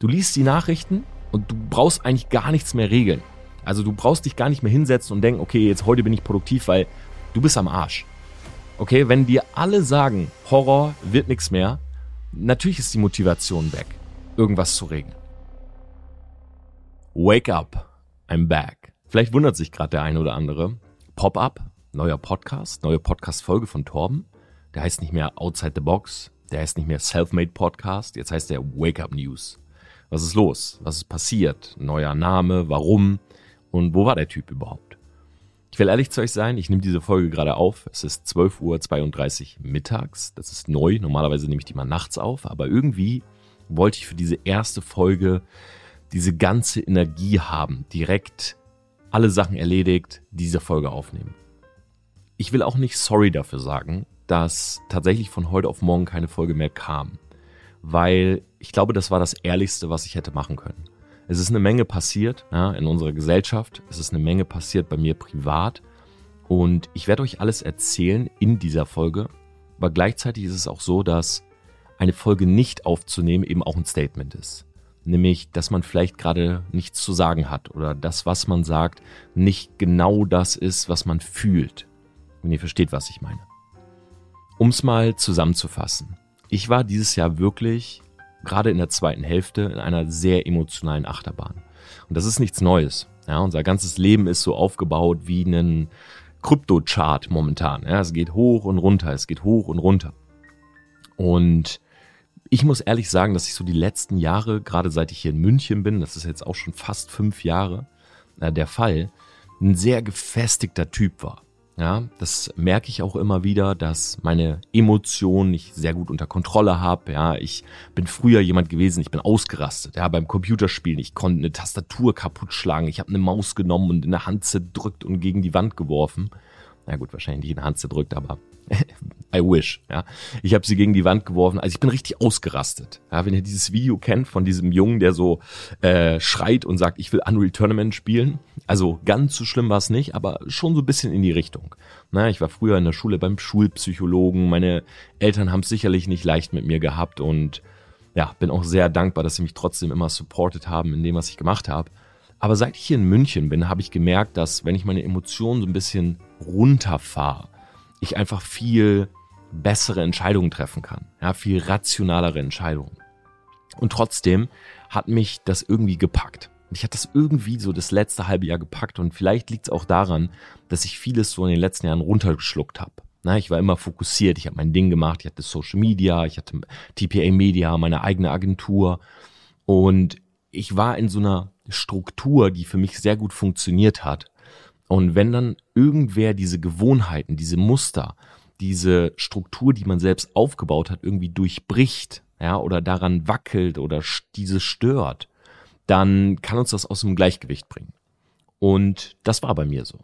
Du liest die Nachrichten und du brauchst eigentlich gar nichts mehr regeln. Also du brauchst dich gar nicht mehr hinsetzen und denken, okay, jetzt heute bin ich produktiv, weil du bist am Arsch. Okay, wenn dir alle sagen, Horror wird nichts mehr, natürlich ist die Motivation weg, irgendwas zu regeln. Wake up, I'm back. Vielleicht wundert sich gerade der eine oder andere. Pop-up, neuer Podcast, neue Podcast-Folge von Torben. Der heißt nicht mehr Outside the Box, der heißt nicht mehr Selfmade Podcast, jetzt heißt der Wake Up News. Was ist los? Was ist passiert? Neuer Name, warum? Und wo war der Typ überhaupt? Ich will ehrlich zu euch sein, ich nehme diese Folge gerade auf. Es ist 12.32 Uhr mittags. Das ist neu. Normalerweise nehme ich die mal nachts auf. Aber irgendwie wollte ich für diese erste Folge diese ganze Energie haben. Direkt alle Sachen erledigt, diese Folge aufnehmen. Ich will auch nicht sorry dafür sagen, dass tatsächlich von heute auf morgen keine Folge mehr kam. Weil ich glaube, das war das Ehrlichste, was ich hätte machen können. Es ist eine Menge passiert ja, in unserer Gesellschaft. Es ist eine Menge passiert bei mir privat. Und ich werde euch alles erzählen in dieser Folge. Aber gleichzeitig ist es auch so, dass eine Folge nicht aufzunehmen eben auch ein Statement ist. Nämlich, dass man vielleicht gerade nichts zu sagen hat oder das, was man sagt, nicht genau das ist, was man fühlt. Wenn ihr versteht, was ich meine. Um es mal zusammenzufassen. Ich war dieses Jahr wirklich gerade in der zweiten Hälfte in einer sehr emotionalen Achterbahn. Und das ist nichts Neues. Ja, unser ganzes Leben ist so aufgebaut wie ein Kryptochart momentan. Ja, es geht hoch und runter, es geht hoch und runter. Und ich muss ehrlich sagen, dass ich so die letzten Jahre, gerade seit ich hier in München bin, das ist jetzt auch schon fast fünf Jahre äh, der Fall, ein sehr gefestigter Typ war. Ja, das merke ich auch immer wieder, dass meine Emotionen nicht sehr gut unter Kontrolle habe. Ja, ich bin früher jemand gewesen, ich bin ausgerastet. Ja, beim Computerspielen, ich konnte eine Tastatur kaputt schlagen. Ich habe eine Maus genommen und in der Hand zerdrückt und gegen die Wand geworfen. Na gut, wahrscheinlich nicht in der Hand zerdrückt, aber I wish, ja. Ich habe sie gegen die Wand geworfen. Also ich bin richtig ausgerastet. Ja, wenn ihr dieses Video kennt von diesem Jungen, der so äh, schreit und sagt, ich will Unreal Tournament spielen. Also ganz so schlimm war es nicht, aber schon so ein bisschen in die Richtung. Na, ich war früher in der Schule beim Schulpsychologen. Meine Eltern haben es sicherlich nicht leicht mit mir gehabt und ja, bin auch sehr dankbar, dass sie mich trotzdem immer supportet haben in dem, was ich gemacht habe. Aber seit ich hier in München bin, habe ich gemerkt, dass wenn ich meine Emotionen so ein bisschen runterfahre, ich einfach viel bessere Entscheidungen treffen kann. Ja, viel rationalere Entscheidungen. Und trotzdem hat mich das irgendwie gepackt. Ich hatte das irgendwie so das letzte halbe Jahr gepackt und vielleicht liegt es auch daran, dass ich vieles so in den letzten Jahren runtergeschluckt habe. Na, ich war immer fokussiert, ich habe mein Ding gemacht, ich hatte Social Media, ich hatte TPA Media, meine eigene Agentur und ich war in so einer Struktur, die für mich sehr gut funktioniert hat. Und wenn dann irgendwer diese Gewohnheiten, diese Muster, diese Struktur, die man selbst aufgebaut hat, irgendwie durchbricht, ja, oder daran wackelt oder diese stört, dann kann uns das aus dem Gleichgewicht bringen. Und das war bei mir so.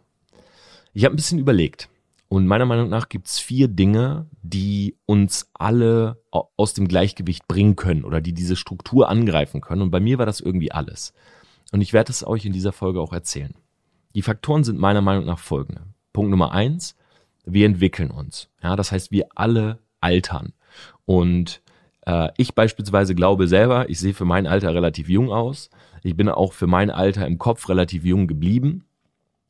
Ich habe ein bisschen überlegt. Und meiner Meinung nach gibt es vier Dinge, die uns alle aus dem Gleichgewicht bringen können oder die diese Struktur angreifen können. Und bei mir war das irgendwie alles. Und ich werde es euch in dieser Folge auch erzählen. Die Faktoren sind meiner Meinung nach folgende. Punkt Nummer eins, wir entwickeln uns. Ja, das heißt, wir alle altern. Und äh, ich beispielsweise glaube selber, ich sehe für mein Alter relativ jung aus. Ich bin auch für mein Alter im Kopf relativ jung geblieben.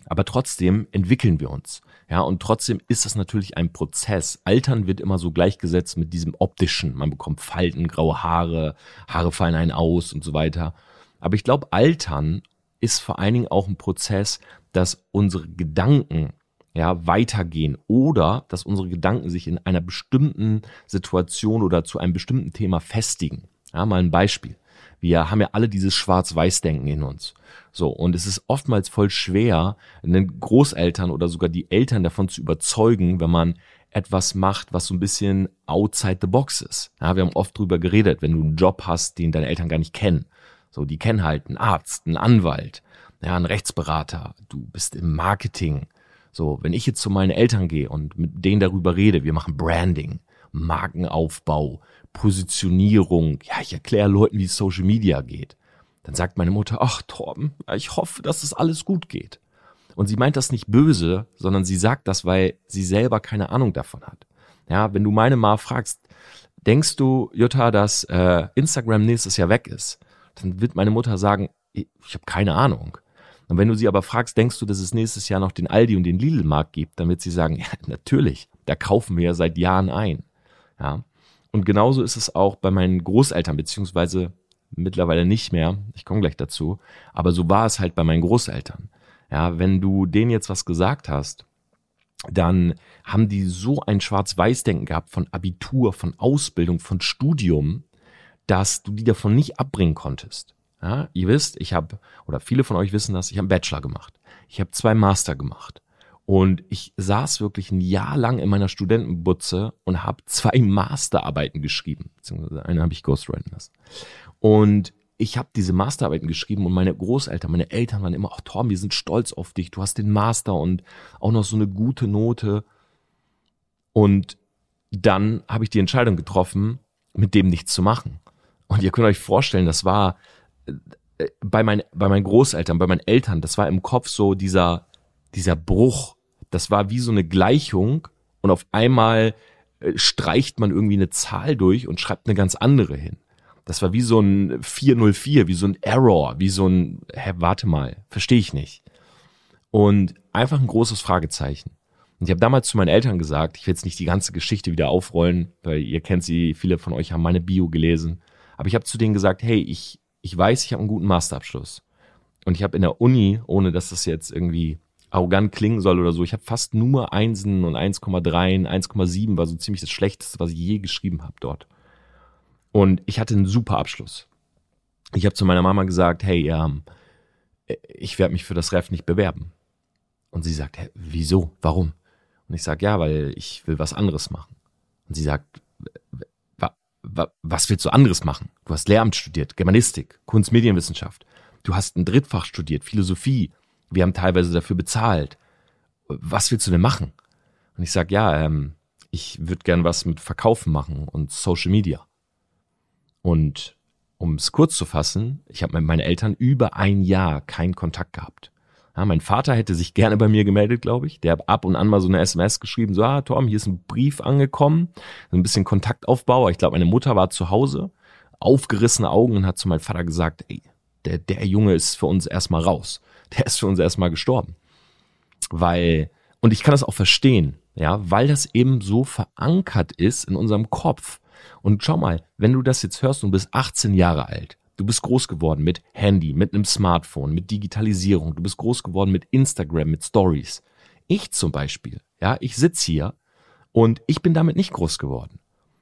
Aber trotzdem entwickeln wir uns. Ja, und trotzdem ist das natürlich ein Prozess. Altern wird immer so gleichgesetzt mit diesem optischen. Man bekommt Falten, graue Haare, Haare fallen einen aus und so weiter. Aber ich glaube, Altern ist vor allen Dingen auch ein Prozess, dass unsere Gedanken ja, weitergehen oder dass unsere Gedanken sich in einer bestimmten Situation oder zu einem bestimmten Thema festigen. Ja, mal ein Beispiel. Wir haben ja alle dieses Schwarz-Weiß-Denken in uns. So, und es ist oftmals voll schwer, den Großeltern oder sogar die Eltern davon zu überzeugen, wenn man etwas macht, was so ein bisschen outside the box ist. Ja, wir haben oft drüber geredet, wenn du einen Job hast, den deine Eltern gar nicht kennen. So, die kennen halt einen Arzt, einen Anwalt, ja, einen Rechtsberater, du bist im Marketing. So, wenn ich jetzt zu meinen Eltern gehe und mit denen darüber rede, wir machen Branding, Markenaufbau, Positionierung, ja, ich erkläre Leuten, wie Social Media geht. Dann sagt meine Mutter, ach Torben, ich hoffe, dass es alles gut geht. Und sie meint das nicht böse, sondern sie sagt das, weil sie selber keine Ahnung davon hat. Ja, wenn du meine Ma fragst, denkst du, Jutta, dass äh, Instagram nächstes Jahr weg ist? dann wird meine Mutter sagen, ich habe keine Ahnung. Und wenn du sie aber fragst, denkst du, dass es nächstes Jahr noch den Aldi und den Lidl-Markt gibt, dann wird sie sagen, ja, natürlich, da kaufen wir ja seit Jahren ein. Ja. Und genauso ist es auch bei meinen Großeltern, beziehungsweise mittlerweile nicht mehr. Ich komme gleich dazu. Aber so war es halt bei meinen Großeltern. Ja, wenn du denen jetzt was gesagt hast, dann haben die so ein Schwarz-Weiß-Denken gehabt von Abitur, von Ausbildung, von Studium, dass du die davon nicht abbringen konntest. Ja, ihr wisst, ich habe, oder viele von euch wissen das, ich habe einen Bachelor gemacht. Ich habe zwei Master gemacht. Und ich saß wirklich ein Jahr lang in meiner Studentenbutze und habe zwei Masterarbeiten geschrieben. Beziehungsweise eine habe ich ghostwriten lassen. Und ich habe diese Masterarbeiten geschrieben und meine Großeltern, meine Eltern waren immer, ach Torben, wir sind stolz auf dich, du hast den Master und auch noch so eine gute Note. Und dann habe ich die Entscheidung getroffen, mit dem nichts zu machen. Und ihr könnt euch vorstellen, das war bei, mein, bei meinen Großeltern, bei meinen Eltern, das war im Kopf so dieser, dieser Bruch. Das war wie so eine Gleichung und auf einmal äh, streicht man irgendwie eine Zahl durch und schreibt eine ganz andere hin. Das war wie so ein 404, wie so ein Error, wie so ein, hä, warte mal, verstehe ich nicht. Und einfach ein großes Fragezeichen. Und ich habe damals zu meinen Eltern gesagt, ich will jetzt nicht die ganze Geschichte wieder aufrollen, weil ihr kennt sie, viele von euch haben meine Bio gelesen. Aber ich habe zu denen gesagt, hey, ich, ich weiß, ich habe einen guten Masterabschluss. Und ich habe in der Uni, ohne dass das jetzt irgendwie arrogant klingen soll oder so, ich habe fast nur Einsen und 1,3, 1,7 war so ziemlich das Schlechteste, was ich je geschrieben habe dort. Und ich hatte einen super Abschluss. Ich habe zu meiner Mama gesagt, hey, ähm, ich werde mich für das Ref nicht bewerben. Und sie sagt, hä, wieso? Warum? Und ich sage, ja, weil ich will was anderes machen. Und sie sagt, was willst du anderes machen? Du hast Lehramt studiert, Germanistik, Kunstmedienwissenschaft. Du hast ein Drittfach studiert, Philosophie. Wir haben teilweise dafür bezahlt. Was willst du denn machen? Und ich sage, ja, ähm, ich würde gern was mit Verkaufen machen und Social Media. Und um es kurz zu fassen, ich habe mit meinen Eltern über ein Jahr keinen Kontakt gehabt. Ja, mein Vater hätte sich gerne bei mir gemeldet, glaube ich. Der hat ab und an mal so eine SMS geschrieben, so, ah, Tom, hier ist ein Brief angekommen, so ein bisschen Kontaktaufbau. Ich glaube, meine Mutter war zu Hause, aufgerissene Augen und hat zu meinem Vater gesagt, ey, der, der Junge ist für uns erstmal raus. Der ist für uns erstmal gestorben. Weil, und ich kann das auch verstehen, ja, weil das eben so verankert ist in unserem Kopf. Und schau mal, wenn du das jetzt hörst und bist 18 Jahre alt, du bist groß geworden mit Handy, mit einem Smartphone, mit Digitalisierung, du bist groß geworden mit Instagram, mit Stories. Ich zum Beispiel, ja, ich sitz hier und ich bin damit nicht groß geworden.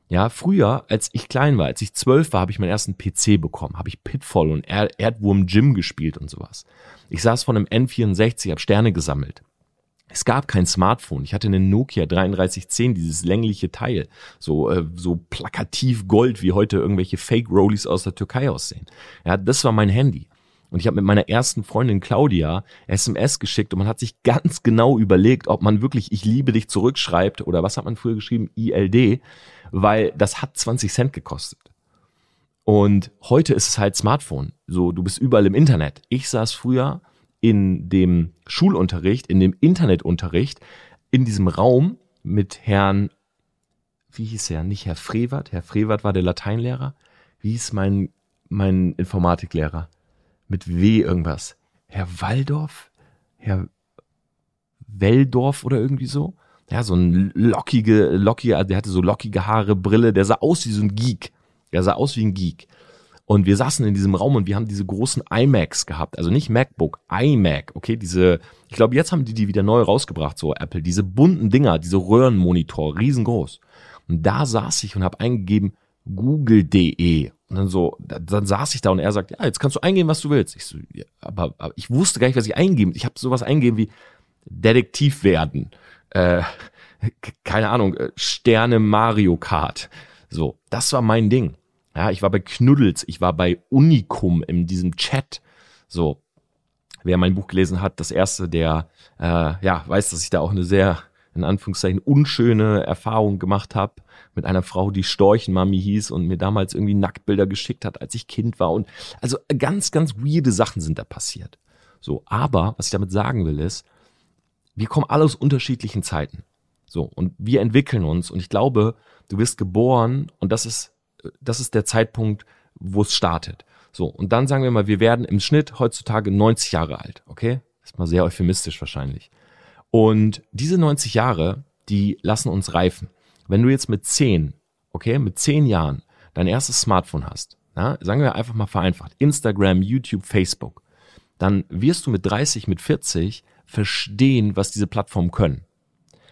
Ja, früher, als ich klein war, als ich zwölf war, habe ich meinen ersten PC bekommen, habe ich Pitfall und Erdwurm Gym gespielt und sowas. Ich saß von einem N64, habe Sterne gesammelt. Es gab kein Smartphone. Ich hatte einen Nokia 3310, dieses längliche Teil, so äh, so plakativ Gold, wie heute irgendwelche Fake Rollies aus der Türkei aussehen. Ja, das war mein Handy. Und ich habe mit meiner ersten Freundin Claudia SMS geschickt und man hat sich ganz genau überlegt, ob man wirklich Ich liebe dich zurückschreibt oder was hat man früher geschrieben, ILD, weil das hat 20 Cent gekostet. Und heute ist es halt Smartphone. So, du bist überall im Internet. Ich saß früher in dem Schulunterricht, in dem Internetunterricht, in diesem Raum mit Herrn, wie hieß er, nicht Herr Frevert, Herr Frevert war der Lateinlehrer, wie hieß mein, mein Informatiklehrer? Mit W irgendwas. Herr Waldorf? Herr Welldorf oder irgendwie so? Ja, so ein lockige, lockige, der hatte so lockige Haare, Brille, der sah aus wie so ein Geek. Der sah aus wie ein Geek. Und wir saßen in diesem Raum und wir haben diese großen iMacs gehabt. Also nicht MacBook, iMac. Okay, diese, ich glaube, jetzt haben die die wieder neu rausgebracht, so Apple. Diese bunten Dinger, diese Röhrenmonitor, riesengroß. Und da saß ich und habe eingegeben google.de. Und dann so, dann saß ich da und er sagt, ja, jetzt kannst du eingeben, was du willst. Ich so, ja, aber, aber ich wusste gar nicht, was ich eingeben. Ich habe sowas eingegeben wie Detektiv werden. Äh, keine Ahnung, äh, Sterne Mario Kart. So, das war mein Ding. Ja, ich war bei Knuddels, ich war bei Unicum in diesem Chat. So, wer mein Buch gelesen hat, das erste, der äh, ja weiß, dass ich da auch eine sehr in Anführungszeichen unschöne Erfahrung gemacht habe mit einer Frau, die Storchenmami hieß und mir damals irgendwie Nacktbilder geschickt hat, als ich Kind war und also ganz ganz weirde Sachen sind da passiert. So, aber was ich damit sagen will ist, wir kommen alle aus unterschiedlichen Zeiten. So, und wir entwickeln uns und ich glaube, du wirst geboren und das ist das ist der Zeitpunkt, wo es startet. So, und dann sagen wir mal, wir werden im Schnitt heutzutage 90 Jahre alt, okay? Ist mal sehr euphemistisch wahrscheinlich. Und diese 90 Jahre, die lassen uns reifen. Wenn du jetzt mit 10, okay, mit 10 Jahren dein erstes Smartphone hast, ja, sagen wir einfach mal vereinfacht, Instagram, YouTube, Facebook, dann wirst du mit 30, mit 40 verstehen, was diese Plattformen können.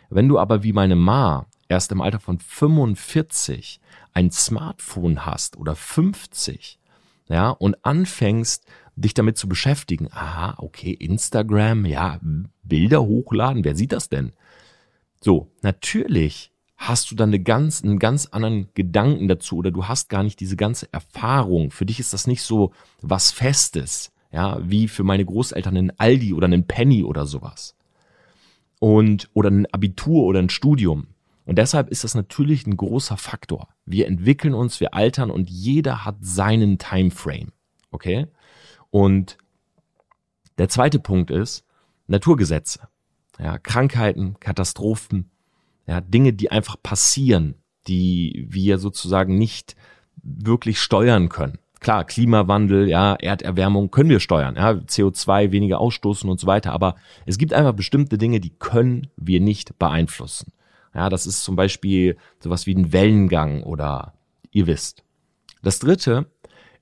Wenn du aber wie meine Ma erst im Alter von 45 ein Smartphone hast oder 50, ja, und anfängst, dich damit zu beschäftigen, aha, okay, Instagram, ja, Bilder hochladen, wer sieht das denn? So, natürlich hast du dann eine ganz, einen ganz anderen Gedanken dazu oder du hast gar nicht diese ganze Erfahrung. Für dich ist das nicht so was Festes, ja, wie für meine Großeltern ein Aldi oder ein Penny oder sowas. Und, oder ein Abitur oder ein Studium. Und deshalb ist das natürlich ein großer Faktor. Wir entwickeln uns, wir altern und jeder hat seinen Timeframe. Okay? Und der zweite Punkt ist Naturgesetze. Ja, Krankheiten, Katastrophen, ja, Dinge, die einfach passieren, die wir sozusagen nicht wirklich steuern können. Klar, Klimawandel, ja, Erderwärmung können wir steuern, ja, CO2 weniger ausstoßen und so weiter, aber es gibt einfach bestimmte Dinge, die können wir nicht beeinflussen. Ja, das ist zum Beispiel sowas wie ein Wellengang oder ihr wisst. Das dritte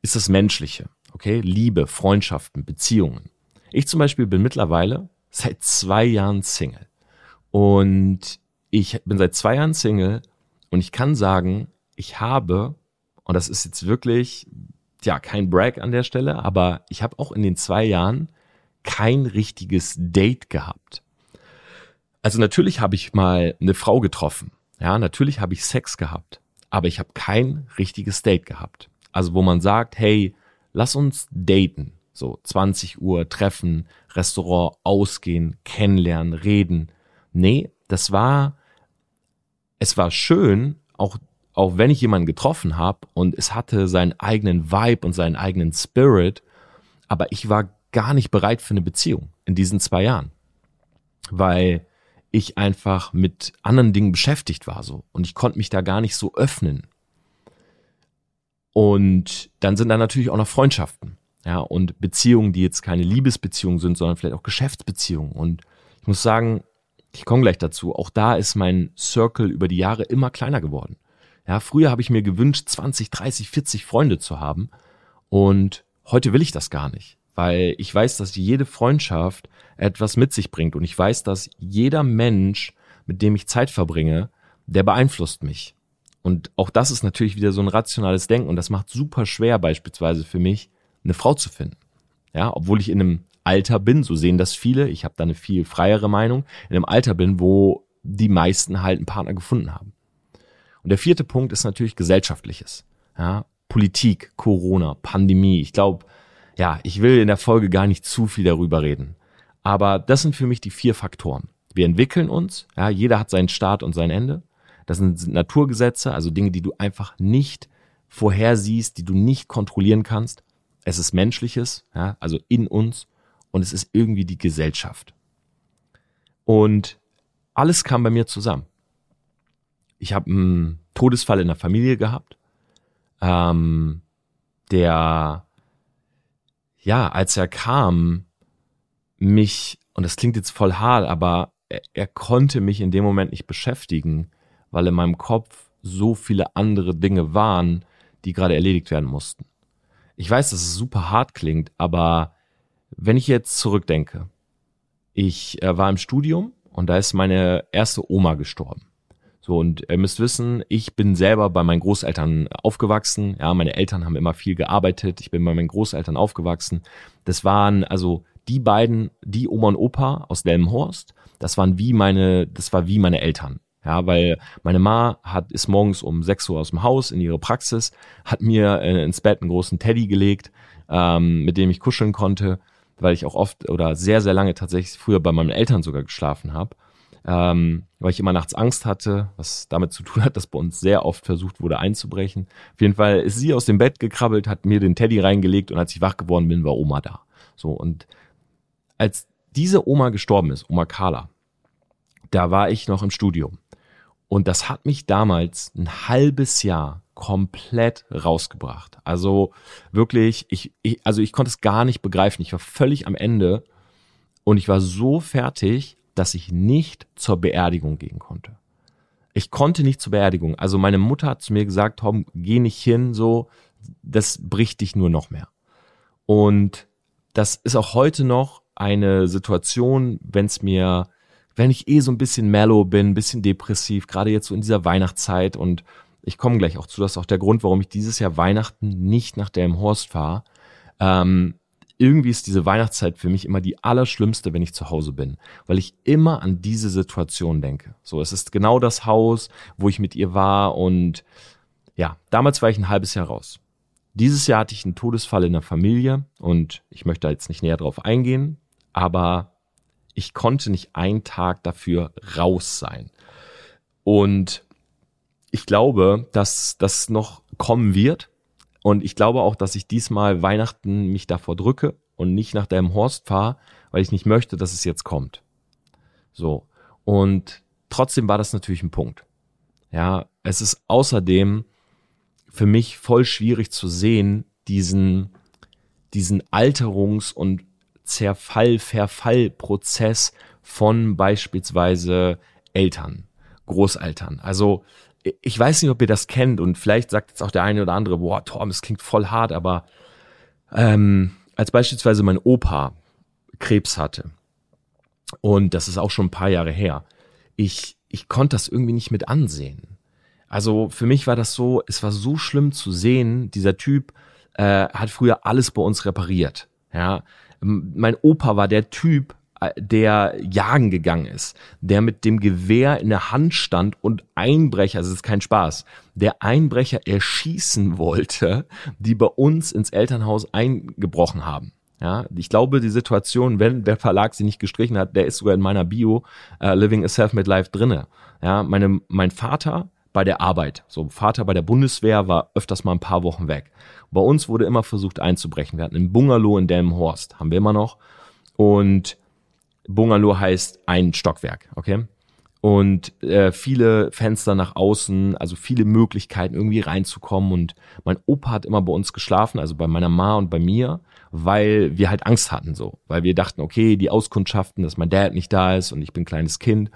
ist das Menschliche. Okay, Liebe, Freundschaften, Beziehungen. Ich zum Beispiel bin mittlerweile seit zwei Jahren Single. Und ich bin seit zwei Jahren Single und ich kann sagen, ich habe, und das ist jetzt wirklich, ja, kein Brag an der Stelle, aber ich habe auch in den zwei Jahren kein richtiges Date gehabt. Also natürlich habe ich mal eine Frau getroffen. Ja, natürlich habe ich Sex gehabt, aber ich habe kein richtiges Date gehabt. Also wo man sagt, hey, lass uns daten. So 20 Uhr treffen, Restaurant ausgehen, kennenlernen, reden. Nee, das war, es war schön, auch, auch wenn ich jemanden getroffen habe und es hatte seinen eigenen Vibe und seinen eigenen Spirit, aber ich war gar nicht bereit für eine Beziehung in diesen zwei Jahren. Weil ich einfach mit anderen Dingen beschäftigt war so und ich konnte mich da gar nicht so öffnen. Und dann sind da natürlich auch noch Freundschaften, ja, und Beziehungen, die jetzt keine Liebesbeziehungen sind, sondern vielleicht auch Geschäftsbeziehungen. Und ich muss sagen, ich komme gleich dazu, auch da ist mein Circle über die Jahre immer kleiner geworden. Ja, früher habe ich mir gewünscht, 20, 30, 40 Freunde zu haben und heute will ich das gar nicht weil ich weiß, dass jede Freundschaft etwas mit sich bringt und ich weiß, dass jeder Mensch, mit dem ich Zeit verbringe, der beeinflusst mich. Und auch das ist natürlich wieder so ein rationales Denken und das macht super schwer beispielsweise für mich, eine Frau zu finden. Ja, obwohl ich in einem Alter bin, so sehen das viele, ich habe da eine viel freiere Meinung, in einem Alter bin, wo die meisten halt einen Partner gefunden haben. Und der vierte Punkt ist natürlich gesellschaftliches. Ja, Politik, Corona, Pandemie. Ich glaube, ja, ich will in der Folge gar nicht zu viel darüber reden. Aber das sind für mich die vier Faktoren. Wir entwickeln uns, ja, jeder hat seinen Start und sein Ende. Das sind Naturgesetze, also Dinge, die du einfach nicht vorhersiehst, die du nicht kontrollieren kannst. Es ist Menschliches, ja, also in uns und es ist irgendwie die Gesellschaft. Und alles kam bei mir zusammen. Ich habe einen Todesfall in der Familie gehabt, ähm, der ja, als er kam, mich, und das klingt jetzt voll hart, aber er, er konnte mich in dem Moment nicht beschäftigen, weil in meinem Kopf so viele andere Dinge waren, die gerade erledigt werden mussten. Ich weiß, dass es super hart klingt, aber wenn ich jetzt zurückdenke, ich äh, war im Studium und da ist meine erste Oma gestorben. So, und ihr müsst wissen, ich bin selber bei meinen Großeltern aufgewachsen. Ja, meine Eltern haben immer viel gearbeitet. Ich bin bei meinen Großeltern aufgewachsen. Das waren also die beiden, die Oma und Opa aus Delmenhorst. Das waren wie meine, das war wie meine Eltern. Ja, weil meine Ma hat, ist morgens um 6 Uhr aus dem Haus in ihre Praxis, hat mir äh, ins Bett einen großen Teddy gelegt, ähm, mit dem ich kuscheln konnte, weil ich auch oft oder sehr, sehr lange tatsächlich früher bei meinen Eltern sogar geschlafen habe ähm, weil ich immer nachts Angst hatte, was damit zu tun hat, dass bei uns sehr oft versucht wurde einzubrechen. Auf jeden Fall ist sie aus dem Bett gekrabbelt, hat mir den Teddy reingelegt und als ich wach geworden bin, war Oma da. So und als diese Oma gestorben ist, Oma Carla, da war ich noch im Studium. Und das hat mich damals ein halbes Jahr komplett rausgebracht. Also wirklich, ich, ich, also ich konnte es gar nicht begreifen. Ich war völlig am Ende und ich war so fertig, dass ich nicht zur Beerdigung gehen konnte. Ich konnte nicht zur Beerdigung. Also meine Mutter hat zu mir gesagt, Tom, geh nicht hin, so, das bricht dich nur noch mehr. Und das ist auch heute noch eine Situation, wenn es mir wenn ich eh so ein bisschen mellow bin, ein bisschen depressiv, gerade jetzt so in dieser Weihnachtszeit und ich komme gleich auch zu, das ist auch der Grund, warum ich dieses Jahr Weihnachten nicht nach Delmhorst fahre. Ähm, irgendwie ist diese Weihnachtszeit für mich immer die allerschlimmste, wenn ich zu Hause bin, weil ich immer an diese Situation denke. So, es ist genau das Haus, wo ich mit ihr war und ja, damals war ich ein halbes Jahr raus. Dieses Jahr hatte ich einen Todesfall in der Familie und ich möchte da jetzt nicht näher drauf eingehen, aber ich konnte nicht einen Tag dafür raus sein. Und ich glaube, dass das noch kommen wird. Und ich glaube auch, dass ich diesmal Weihnachten mich davor drücke und nicht nach dem Horst fahre, weil ich nicht möchte, dass es jetzt kommt. So. Und trotzdem war das natürlich ein Punkt. Ja, es ist außerdem für mich voll schwierig zu sehen, diesen, diesen Alterungs- und Zerfall, Verfallprozess von beispielsweise Eltern, Großeltern. Also ich weiß nicht, ob ihr das kennt und vielleicht sagt jetzt auch der eine oder andere, boah, Tom, das klingt voll hart, aber ähm, als beispielsweise mein Opa Krebs hatte und das ist auch schon ein paar Jahre her, ich, ich konnte das irgendwie nicht mit ansehen. Also für mich war das so, es war so schlimm zu sehen, dieser Typ äh, hat früher alles bei uns repariert. Ja, mein Opa war der Typ, der jagen gegangen ist, der mit dem Gewehr in der Hand stand und Einbrecher, also es ist kein Spaß, der Einbrecher erschießen wollte, die bei uns ins Elternhaus eingebrochen haben. Ja, ich glaube, die Situation, wenn der Verlag sie nicht gestrichen hat, der ist sogar in meiner Bio uh, Living a Self-Made Life drinne. Ja, meine, mein Vater bei der Arbeit, so Vater bei der Bundeswehr war öfters mal ein paar Wochen weg. Bei uns wurde immer versucht einzubrechen. Wir hatten einen Bungalow in Delmenhorst, haben wir immer noch. Und Bungalow heißt ein Stockwerk, okay? Und äh, viele Fenster nach außen, also viele Möglichkeiten irgendwie reinzukommen. Und mein Opa hat immer bei uns geschlafen, also bei meiner Ma und bei mir, weil wir halt Angst hatten so. Weil wir dachten, okay, die Auskundschaften, dass mein Dad nicht da ist und ich bin ein kleines Kind.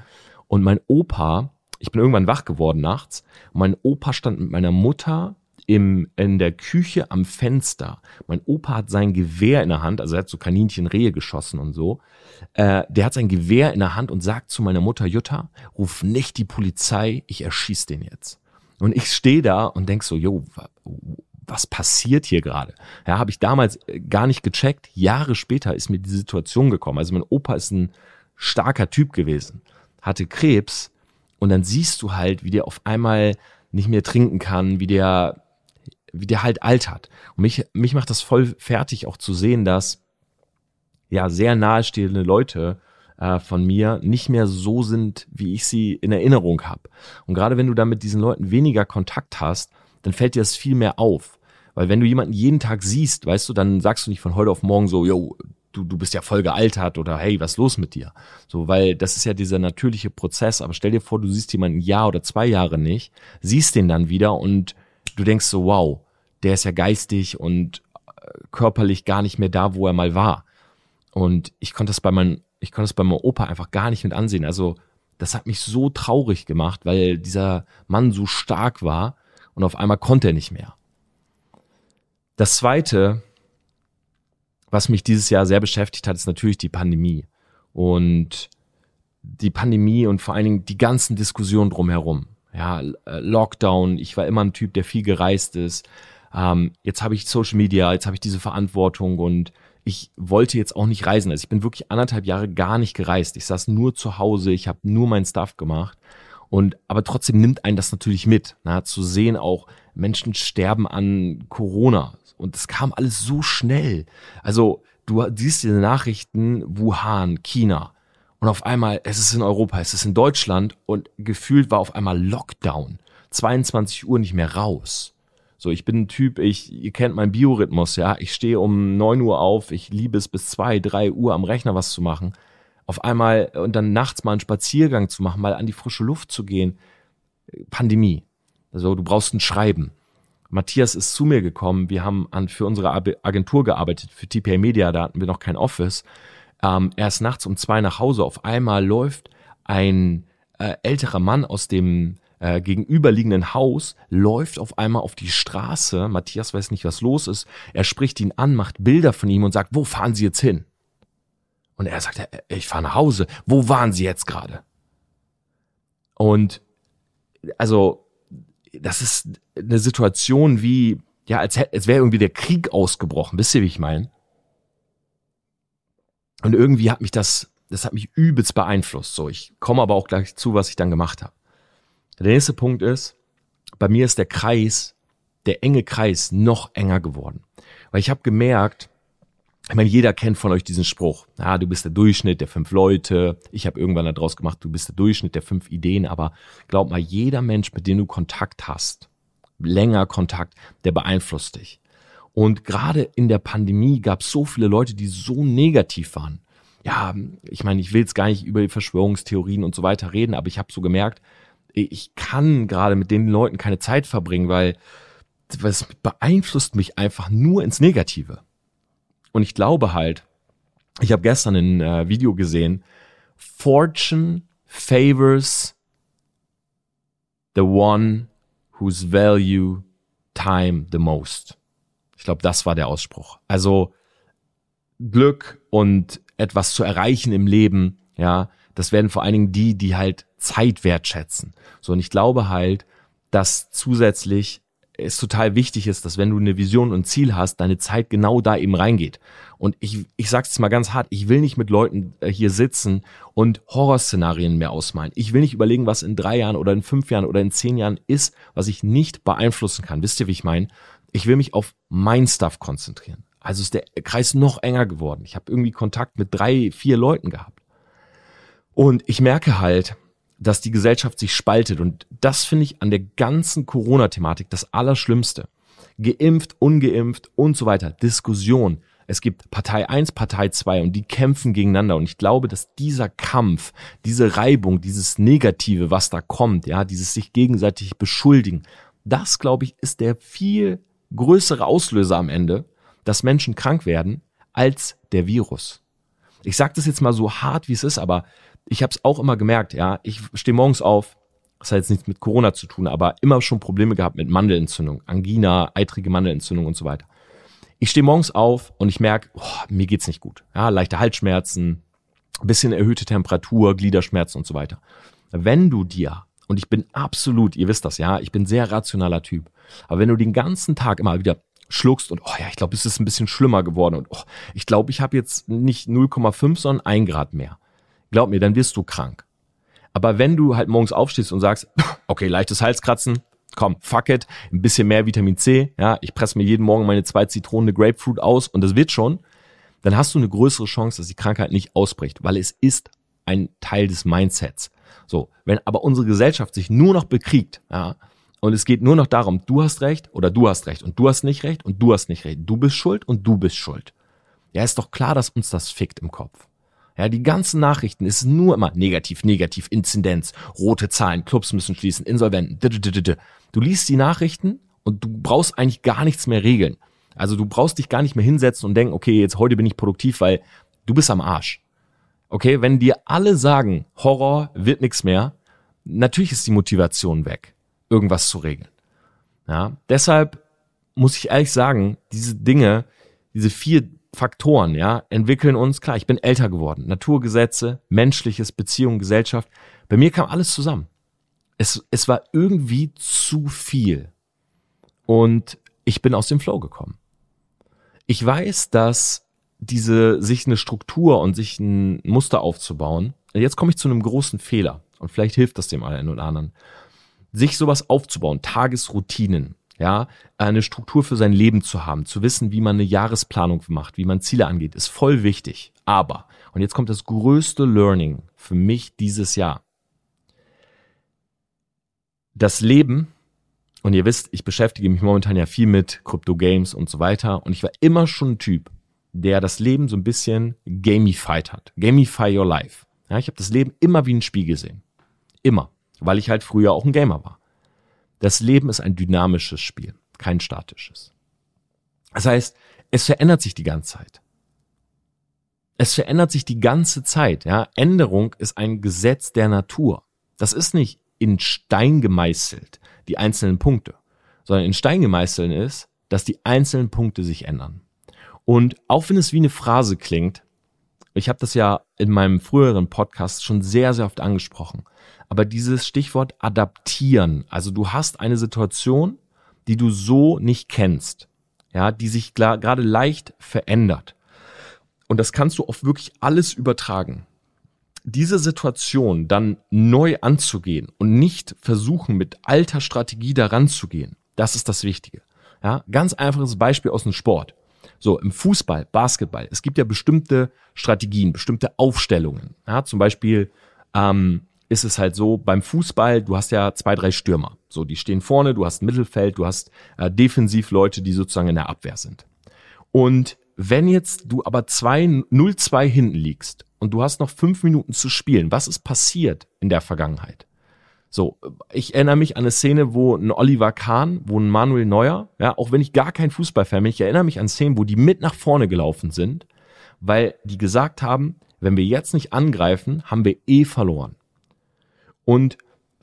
Und mein Opa, ich bin irgendwann wach geworden nachts. Mein Opa stand mit meiner Mutter im, in der Küche am Fenster. Mein Opa hat sein Gewehr in der Hand, also er hat so Kaninchen, Rehe geschossen und so. Äh, der hat sein Gewehr in der Hand und sagt zu meiner Mutter, Jutta, ruf nicht die Polizei, ich erschieß den jetzt. Und ich stehe da und denk so, jo, was passiert hier gerade? Ja, habe ich damals äh, gar nicht gecheckt. Jahre später ist mir die Situation gekommen. Also mein Opa ist ein starker Typ gewesen, hatte Krebs und dann siehst du halt, wie der auf einmal nicht mehr trinken kann, wie der wie der halt altert. Und mich, mich macht das voll fertig auch zu sehen, dass ja sehr nahestehende Leute äh, von mir nicht mehr so sind, wie ich sie in Erinnerung habe. Und gerade wenn du dann mit diesen Leuten weniger Kontakt hast, dann fällt dir das viel mehr auf. Weil wenn du jemanden jeden Tag siehst, weißt du, dann sagst du nicht von heute auf morgen so, yo, du, du bist ja voll gealtert oder hey, was ist los mit dir? So, weil das ist ja dieser natürliche Prozess. Aber stell dir vor, du siehst jemanden ein Jahr oder zwei Jahre nicht, siehst den dann wieder und du denkst so, wow, der ist ja geistig und äh, körperlich gar nicht mehr da, wo er mal war. Und ich konnte das bei meinem, ich konnte das bei meinem Opa einfach gar nicht mit ansehen. Also, das hat mich so traurig gemacht, weil dieser Mann so stark war und auf einmal konnte er nicht mehr. Das zweite, was mich dieses Jahr sehr beschäftigt hat, ist natürlich die Pandemie. Und die Pandemie und vor allen Dingen die ganzen Diskussionen drumherum. Ja, Lockdown, ich war immer ein Typ, der viel gereist ist ähm, jetzt habe ich Social Media, jetzt habe ich diese Verantwortung und ich wollte jetzt auch nicht reisen. Also ich bin wirklich anderthalb Jahre gar nicht gereist. Ich saß nur zu Hause, ich habe nur mein Stuff gemacht. Und aber trotzdem nimmt einen das natürlich mit, na, zu sehen auch Menschen sterben an Corona und das kam alles so schnell. Also du siehst diese Nachrichten Wuhan, China und auf einmal es ist in Europa, es ist in Deutschland und gefühlt war auf einmal Lockdown, 22 Uhr nicht mehr raus. So, ich bin ein Typ, ich, ihr kennt meinen Biorhythmus, ja. Ich stehe um neun Uhr auf, ich liebe es bis zwei, drei Uhr am Rechner was zu machen. Auf einmal und dann nachts mal einen Spaziergang zu machen, mal an die frische Luft zu gehen. Pandemie. Also du brauchst ein Schreiben. Matthias ist zu mir gekommen. Wir haben an, für unsere Agentur gearbeitet, für TPA Media. Da hatten wir noch kein Office. Ähm, er ist nachts um zwei nach Hause. Auf einmal läuft ein äh, älterer Mann aus dem äh, gegenüberliegenden Haus, läuft auf einmal auf die Straße. Matthias weiß nicht, was los ist. Er spricht ihn an, macht Bilder von ihm und sagt, wo fahren Sie jetzt hin? Und er sagt, äh, ich fahre nach Hause. Wo waren Sie jetzt gerade? Und also, das ist eine Situation wie, ja, als, als wäre irgendwie der Krieg ausgebrochen. Wisst ihr, wie ich meine? Und irgendwie hat mich das, das hat mich übelst beeinflusst. So, ich komme aber auch gleich zu, was ich dann gemacht habe. Der nächste Punkt ist, bei mir ist der Kreis, der enge Kreis noch enger geworden. Weil ich habe gemerkt, ich meine, jeder kennt von euch diesen Spruch. Ja, du bist der Durchschnitt der fünf Leute. Ich habe irgendwann daraus gemacht, du bist der Durchschnitt der fünf Ideen. Aber glaub mal, jeder Mensch, mit dem du Kontakt hast, länger Kontakt, der beeinflusst dich. Und gerade in der Pandemie gab es so viele Leute, die so negativ waren. Ja, ich meine, ich will jetzt gar nicht über Verschwörungstheorien und so weiter reden, aber ich habe so gemerkt, ich kann gerade mit den Leuten keine Zeit verbringen, weil es beeinflusst mich einfach nur ins Negative. Und ich glaube halt, ich habe gestern ein äh, Video gesehen, Fortune favors the one whose value time the most. Ich glaube, das war der Ausspruch. Also Glück und etwas zu erreichen im Leben, ja, das werden vor allen Dingen die, die halt Zeit wertschätzen. So, und ich glaube halt, dass zusätzlich es total wichtig ist, dass wenn du eine Vision und ein Ziel hast, deine Zeit genau da eben reingeht. Und ich, ich sag's jetzt mal ganz hart, ich will nicht mit Leuten äh, hier sitzen und Horrorszenarien mehr ausmalen. Ich will nicht überlegen, was in drei Jahren oder in fünf Jahren oder in zehn Jahren ist, was ich nicht beeinflussen kann. Wisst ihr, wie ich meine? Ich will mich auf mein Stuff konzentrieren. Also ist der Kreis noch enger geworden. Ich habe irgendwie Kontakt mit drei, vier Leuten gehabt. Und ich merke halt, dass die Gesellschaft sich spaltet. Und das finde ich an der ganzen Corona-Thematik das Allerschlimmste. Geimpft, ungeimpft und so weiter. Diskussion. Es gibt Partei 1, Partei 2 und die kämpfen gegeneinander. Und ich glaube, dass dieser Kampf, diese Reibung, dieses Negative, was da kommt, ja, dieses sich gegenseitig beschuldigen, das, glaube ich, ist der viel größere Auslöser am Ende, dass Menschen krank werden, als der Virus. Ich sage das jetzt mal so hart, wie es ist, aber ich habe es auch immer gemerkt, ja, ich stehe morgens auf, das hat jetzt nichts mit Corona zu tun, aber immer schon Probleme gehabt mit Mandelentzündung, Angina, eitrige Mandelentzündung und so weiter. Ich stehe morgens auf und ich merke, oh, mir geht's nicht gut. Ja, leichte Halsschmerzen, bisschen erhöhte Temperatur, Gliederschmerzen und so weiter. Wenn du dir, und ich bin absolut, ihr wisst das ja, ich bin sehr rationaler Typ, aber wenn du den ganzen Tag immer wieder schluckst und oh ja, ich glaube, es ist ein bisschen schlimmer geworden und oh, ich glaube, ich habe jetzt nicht 0,5, sondern ein Grad mehr glaub mir, dann wirst du krank. Aber wenn du halt morgens aufstehst und sagst, okay, leichtes Halskratzen, komm, fuck it, ein bisschen mehr Vitamin C, ja, ich presse mir jeden Morgen meine zwei Zitronen Grapefruit aus und das wird schon, dann hast du eine größere Chance, dass die Krankheit nicht ausbricht, weil es ist ein Teil des Mindsets. So, wenn aber unsere Gesellschaft sich nur noch bekriegt, ja, und es geht nur noch darum, du hast recht oder du hast recht und du hast nicht recht und du hast nicht recht, du bist schuld und du bist schuld. Ja, ist doch klar, dass uns das fickt im Kopf. Ja, die ganzen Nachrichten ist nur immer negativ, negativ, Inzidenz, rote Zahlen, Clubs müssen schließen, Insolventen. Du liest die Nachrichten und du brauchst eigentlich gar nichts mehr regeln. Also du brauchst dich gar nicht mehr hinsetzen und denken, okay, jetzt heute bin ich produktiv, weil du bist am Arsch. Okay, wenn dir alle sagen, Horror wird nichts mehr, natürlich ist die Motivation weg, irgendwas zu regeln. Ja, deshalb muss ich ehrlich sagen, diese Dinge, diese vier Faktoren, ja, entwickeln uns, klar, ich bin älter geworden, Naturgesetze, menschliches, Beziehung, Gesellschaft, bei mir kam alles zusammen. Es, es war irgendwie zu viel. Und ich bin aus dem Flow gekommen. Ich weiß, dass diese, sich eine Struktur und sich ein Muster aufzubauen, jetzt komme ich zu einem großen Fehler und vielleicht hilft das dem einen oder anderen, sich sowas aufzubauen, Tagesroutinen, ja, eine Struktur für sein Leben zu haben, zu wissen, wie man eine Jahresplanung macht, wie man Ziele angeht, ist voll wichtig. Aber, und jetzt kommt das größte Learning für mich dieses Jahr. Das Leben, und ihr wisst, ich beschäftige mich momentan ja viel mit Crypto-Games und so weiter, und ich war immer schon ein Typ, der das Leben so ein bisschen gamified hat. Gamify your life. Ja, ich habe das Leben immer wie ein Spiel gesehen. Immer. Weil ich halt früher auch ein Gamer war. Das Leben ist ein dynamisches Spiel, kein statisches. Das heißt, es verändert sich die ganze Zeit. Es verändert sich die ganze Zeit. Ja? Änderung ist ein Gesetz der Natur. Das ist nicht in Stein gemeißelt, die einzelnen Punkte, sondern in Stein gemeißelt ist, dass die einzelnen Punkte sich ändern. Und auch wenn es wie eine Phrase klingt, ich habe das ja in meinem früheren Podcast schon sehr, sehr oft angesprochen, aber dieses Stichwort adaptieren, also du hast eine Situation, die du so nicht kennst, ja, die sich gerade leicht verändert. Und das kannst du auf wirklich alles übertragen. Diese Situation dann neu anzugehen und nicht versuchen, mit alter Strategie daran zu gehen, das ist das Wichtige. Ja, ganz einfaches Beispiel aus dem Sport. So, im Fußball, Basketball, es gibt ja bestimmte Strategien, bestimmte Aufstellungen. Ja, zum Beispiel ähm, ist es halt so, beim Fußball, du hast ja zwei, drei Stürmer. So, die stehen vorne, du hast Mittelfeld, du hast äh, defensiv Leute, die sozusagen in der Abwehr sind. Und wenn jetzt du aber 0-2 hinten liegst und du hast noch fünf Minuten zu spielen, was ist passiert in der Vergangenheit? So, ich erinnere mich an eine Szene, wo ein Oliver Kahn, wo ein Manuel Neuer, ja, auch wenn ich gar kein Fußballfan bin, ich erinnere mich an Szenen, wo die mit nach vorne gelaufen sind, weil die gesagt haben, wenn wir jetzt nicht angreifen, haben wir eh verloren. Und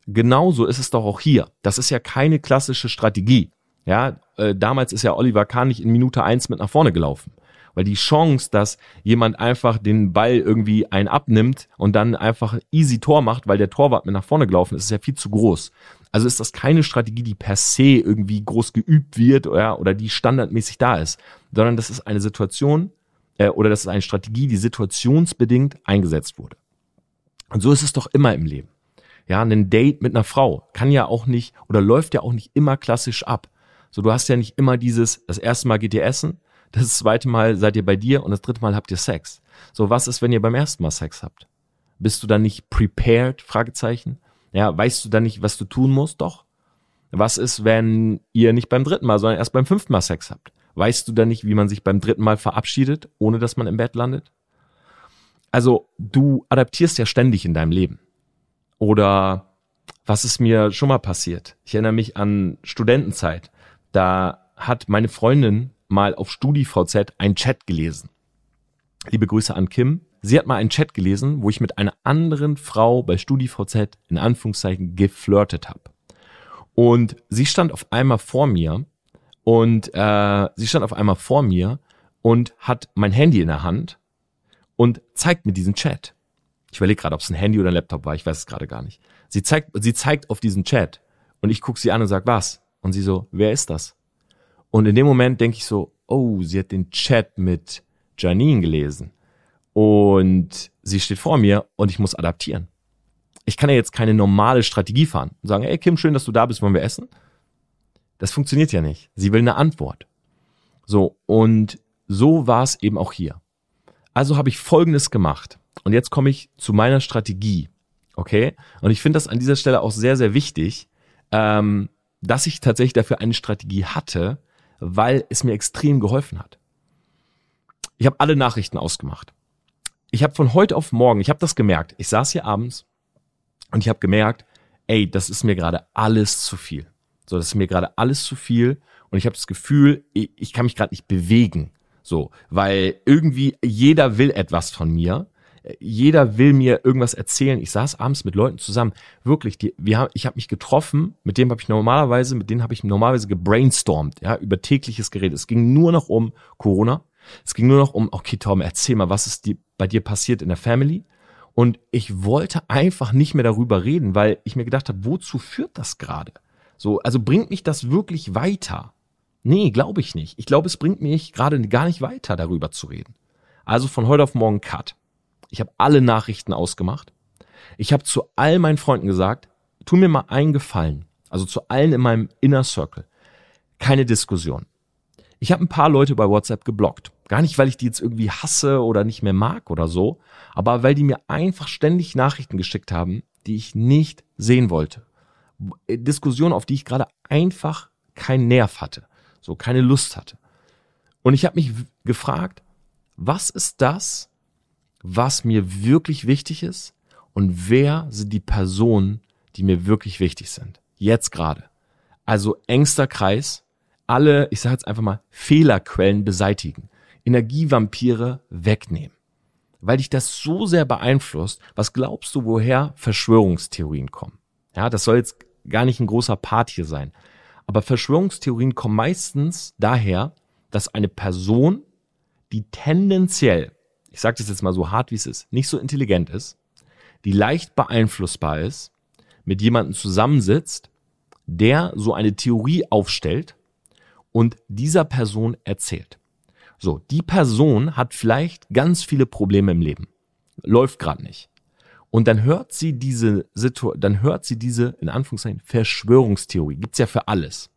genauso ist es doch auch hier. Das ist ja keine klassische Strategie. Ja, äh, damals ist ja Oliver Kahn nicht in Minute eins mit nach vorne gelaufen. Weil die Chance, dass jemand einfach den Ball irgendwie ein abnimmt und dann einfach easy Tor macht, weil der Torwart mit nach vorne gelaufen ist, ist ja viel zu groß. Also ist das keine Strategie, die per se irgendwie groß geübt wird oder, oder die standardmäßig da ist, sondern das ist eine Situation äh, oder das ist eine Strategie, die situationsbedingt eingesetzt wurde. Und so ist es doch immer im Leben. Ja, ein Date mit einer Frau kann ja auch nicht oder läuft ja auch nicht immer klassisch ab. So, du hast ja nicht immer dieses, das erste Mal geht ihr essen, das zweite Mal seid ihr bei dir und das dritte Mal habt ihr Sex. So, was ist, wenn ihr beim ersten Mal Sex habt? Bist du dann nicht prepared? Fragezeichen. Ja, weißt du dann nicht, was du tun musst? Doch. Was ist, wenn ihr nicht beim dritten Mal, sondern erst beim fünften Mal Sex habt? Weißt du dann nicht, wie man sich beim dritten Mal verabschiedet, ohne dass man im Bett landet? Also, du adaptierst ja ständig in deinem Leben. Oder was ist mir schon mal passiert? Ich erinnere mich an Studentenzeit. Da hat meine Freundin mal auf StudiVZ einen Chat gelesen. Liebe Grüße an Kim. Sie hat mal einen Chat gelesen, wo ich mit einer anderen Frau bei StudiVZ in Anführungszeichen geflirtet habe. Und sie stand auf einmal vor mir und äh, sie stand auf einmal vor mir und hat mein Handy in der Hand und zeigt mir diesen Chat. Ich überlege gerade, ob es ein Handy oder ein Laptop war, ich weiß es gerade gar nicht. Sie zeigt, sie zeigt auf diesen Chat und ich gucke sie an und sag was? Und sie so, wer ist das? Und in dem Moment denke ich so, oh, sie hat den Chat mit Janine gelesen. Und sie steht vor mir und ich muss adaptieren. Ich kann ja jetzt keine normale Strategie fahren und sagen, hey Kim, schön, dass du da bist, wollen wir essen? Das funktioniert ja nicht. Sie will eine Antwort. So, und so war es eben auch hier. Also habe ich Folgendes gemacht. Und jetzt komme ich zu meiner Strategie. Okay? Und ich finde das an dieser Stelle auch sehr, sehr wichtig, ähm, dass ich tatsächlich dafür eine Strategie hatte, weil es mir extrem geholfen hat. Ich habe alle Nachrichten ausgemacht. Ich habe von heute auf morgen, ich habe das gemerkt. Ich saß hier abends und ich habe gemerkt, ey, das ist mir gerade alles zu viel. So, das ist mir gerade alles zu viel und ich habe das Gefühl, ich, kann mich gerade nicht bewegen. So, weil irgendwie jeder will etwas von mir jeder will mir irgendwas erzählen. Ich saß abends mit Leuten zusammen. Wirklich, die, wir haben, ich habe mich getroffen, mit dem habe ich normalerweise, mit denen habe ich normalerweise gebrainstormt, ja, über tägliches Gerät. Es ging nur noch um Corona. Es ging nur noch um, okay, Tom, erzähl mal, was ist die, bei dir passiert in der Family? Und ich wollte einfach nicht mehr darüber reden, weil ich mir gedacht habe, wozu führt das gerade? So, also bringt mich das wirklich weiter? Nee, glaube ich nicht. Ich glaube, es bringt mich gerade gar nicht weiter, darüber zu reden. Also von heute auf morgen Cut. Ich habe alle Nachrichten ausgemacht. Ich habe zu all meinen Freunden gesagt, tu mir mal einen Gefallen. Also zu allen in meinem Inner Circle. Keine Diskussion. Ich habe ein paar Leute bei WhatsApp geblockt. Gar nicht, weil ich die jetzt irgendwie hasse oder nicht mehr mag oder so, aber weil die mir einfach ständig Nachrichten geschickt haben, die ich nicht sehen wollte. Diskussionen, auf die ich gerade einfach keinen Nerv hatte, so keine Lust hatte. Und ich habe mich gefragt, was ist das, was mir wirklich wichtig ist und wer sind die Personen, die mir wirklich wichtig sind. Jetzt gerade. also engster Kreis, alle, ich sage jetzt einfach mal, Fehlerquellen beseitigen, Energievampire wegnehmen. Weil dich das so sehr beeinflusst, was glaubst du, woher Verschwörungstheorien kommen? Ja, das soll jetzt gar nicht ein großer Part hier sein. Aber Verschwörungstheorien kommen meistens daher, dass eine Person, die tendenziell, ich sage das jetzt mal so hart wie es ist, nicht so intelligent ist, die leicht beeinflussbar ist, mit jemandem zusammensitzt, der so eine Theorie aufstellt und dieser Person erzählt. So, die Person hat vielleicht ganz viele Probleme im Leben. Läuft gerade nicht. Und dann hört sie diese Situation, dann hört sie diese, in Anführungszeichen, Verschwörungstheorie. Gibt's ja für alles.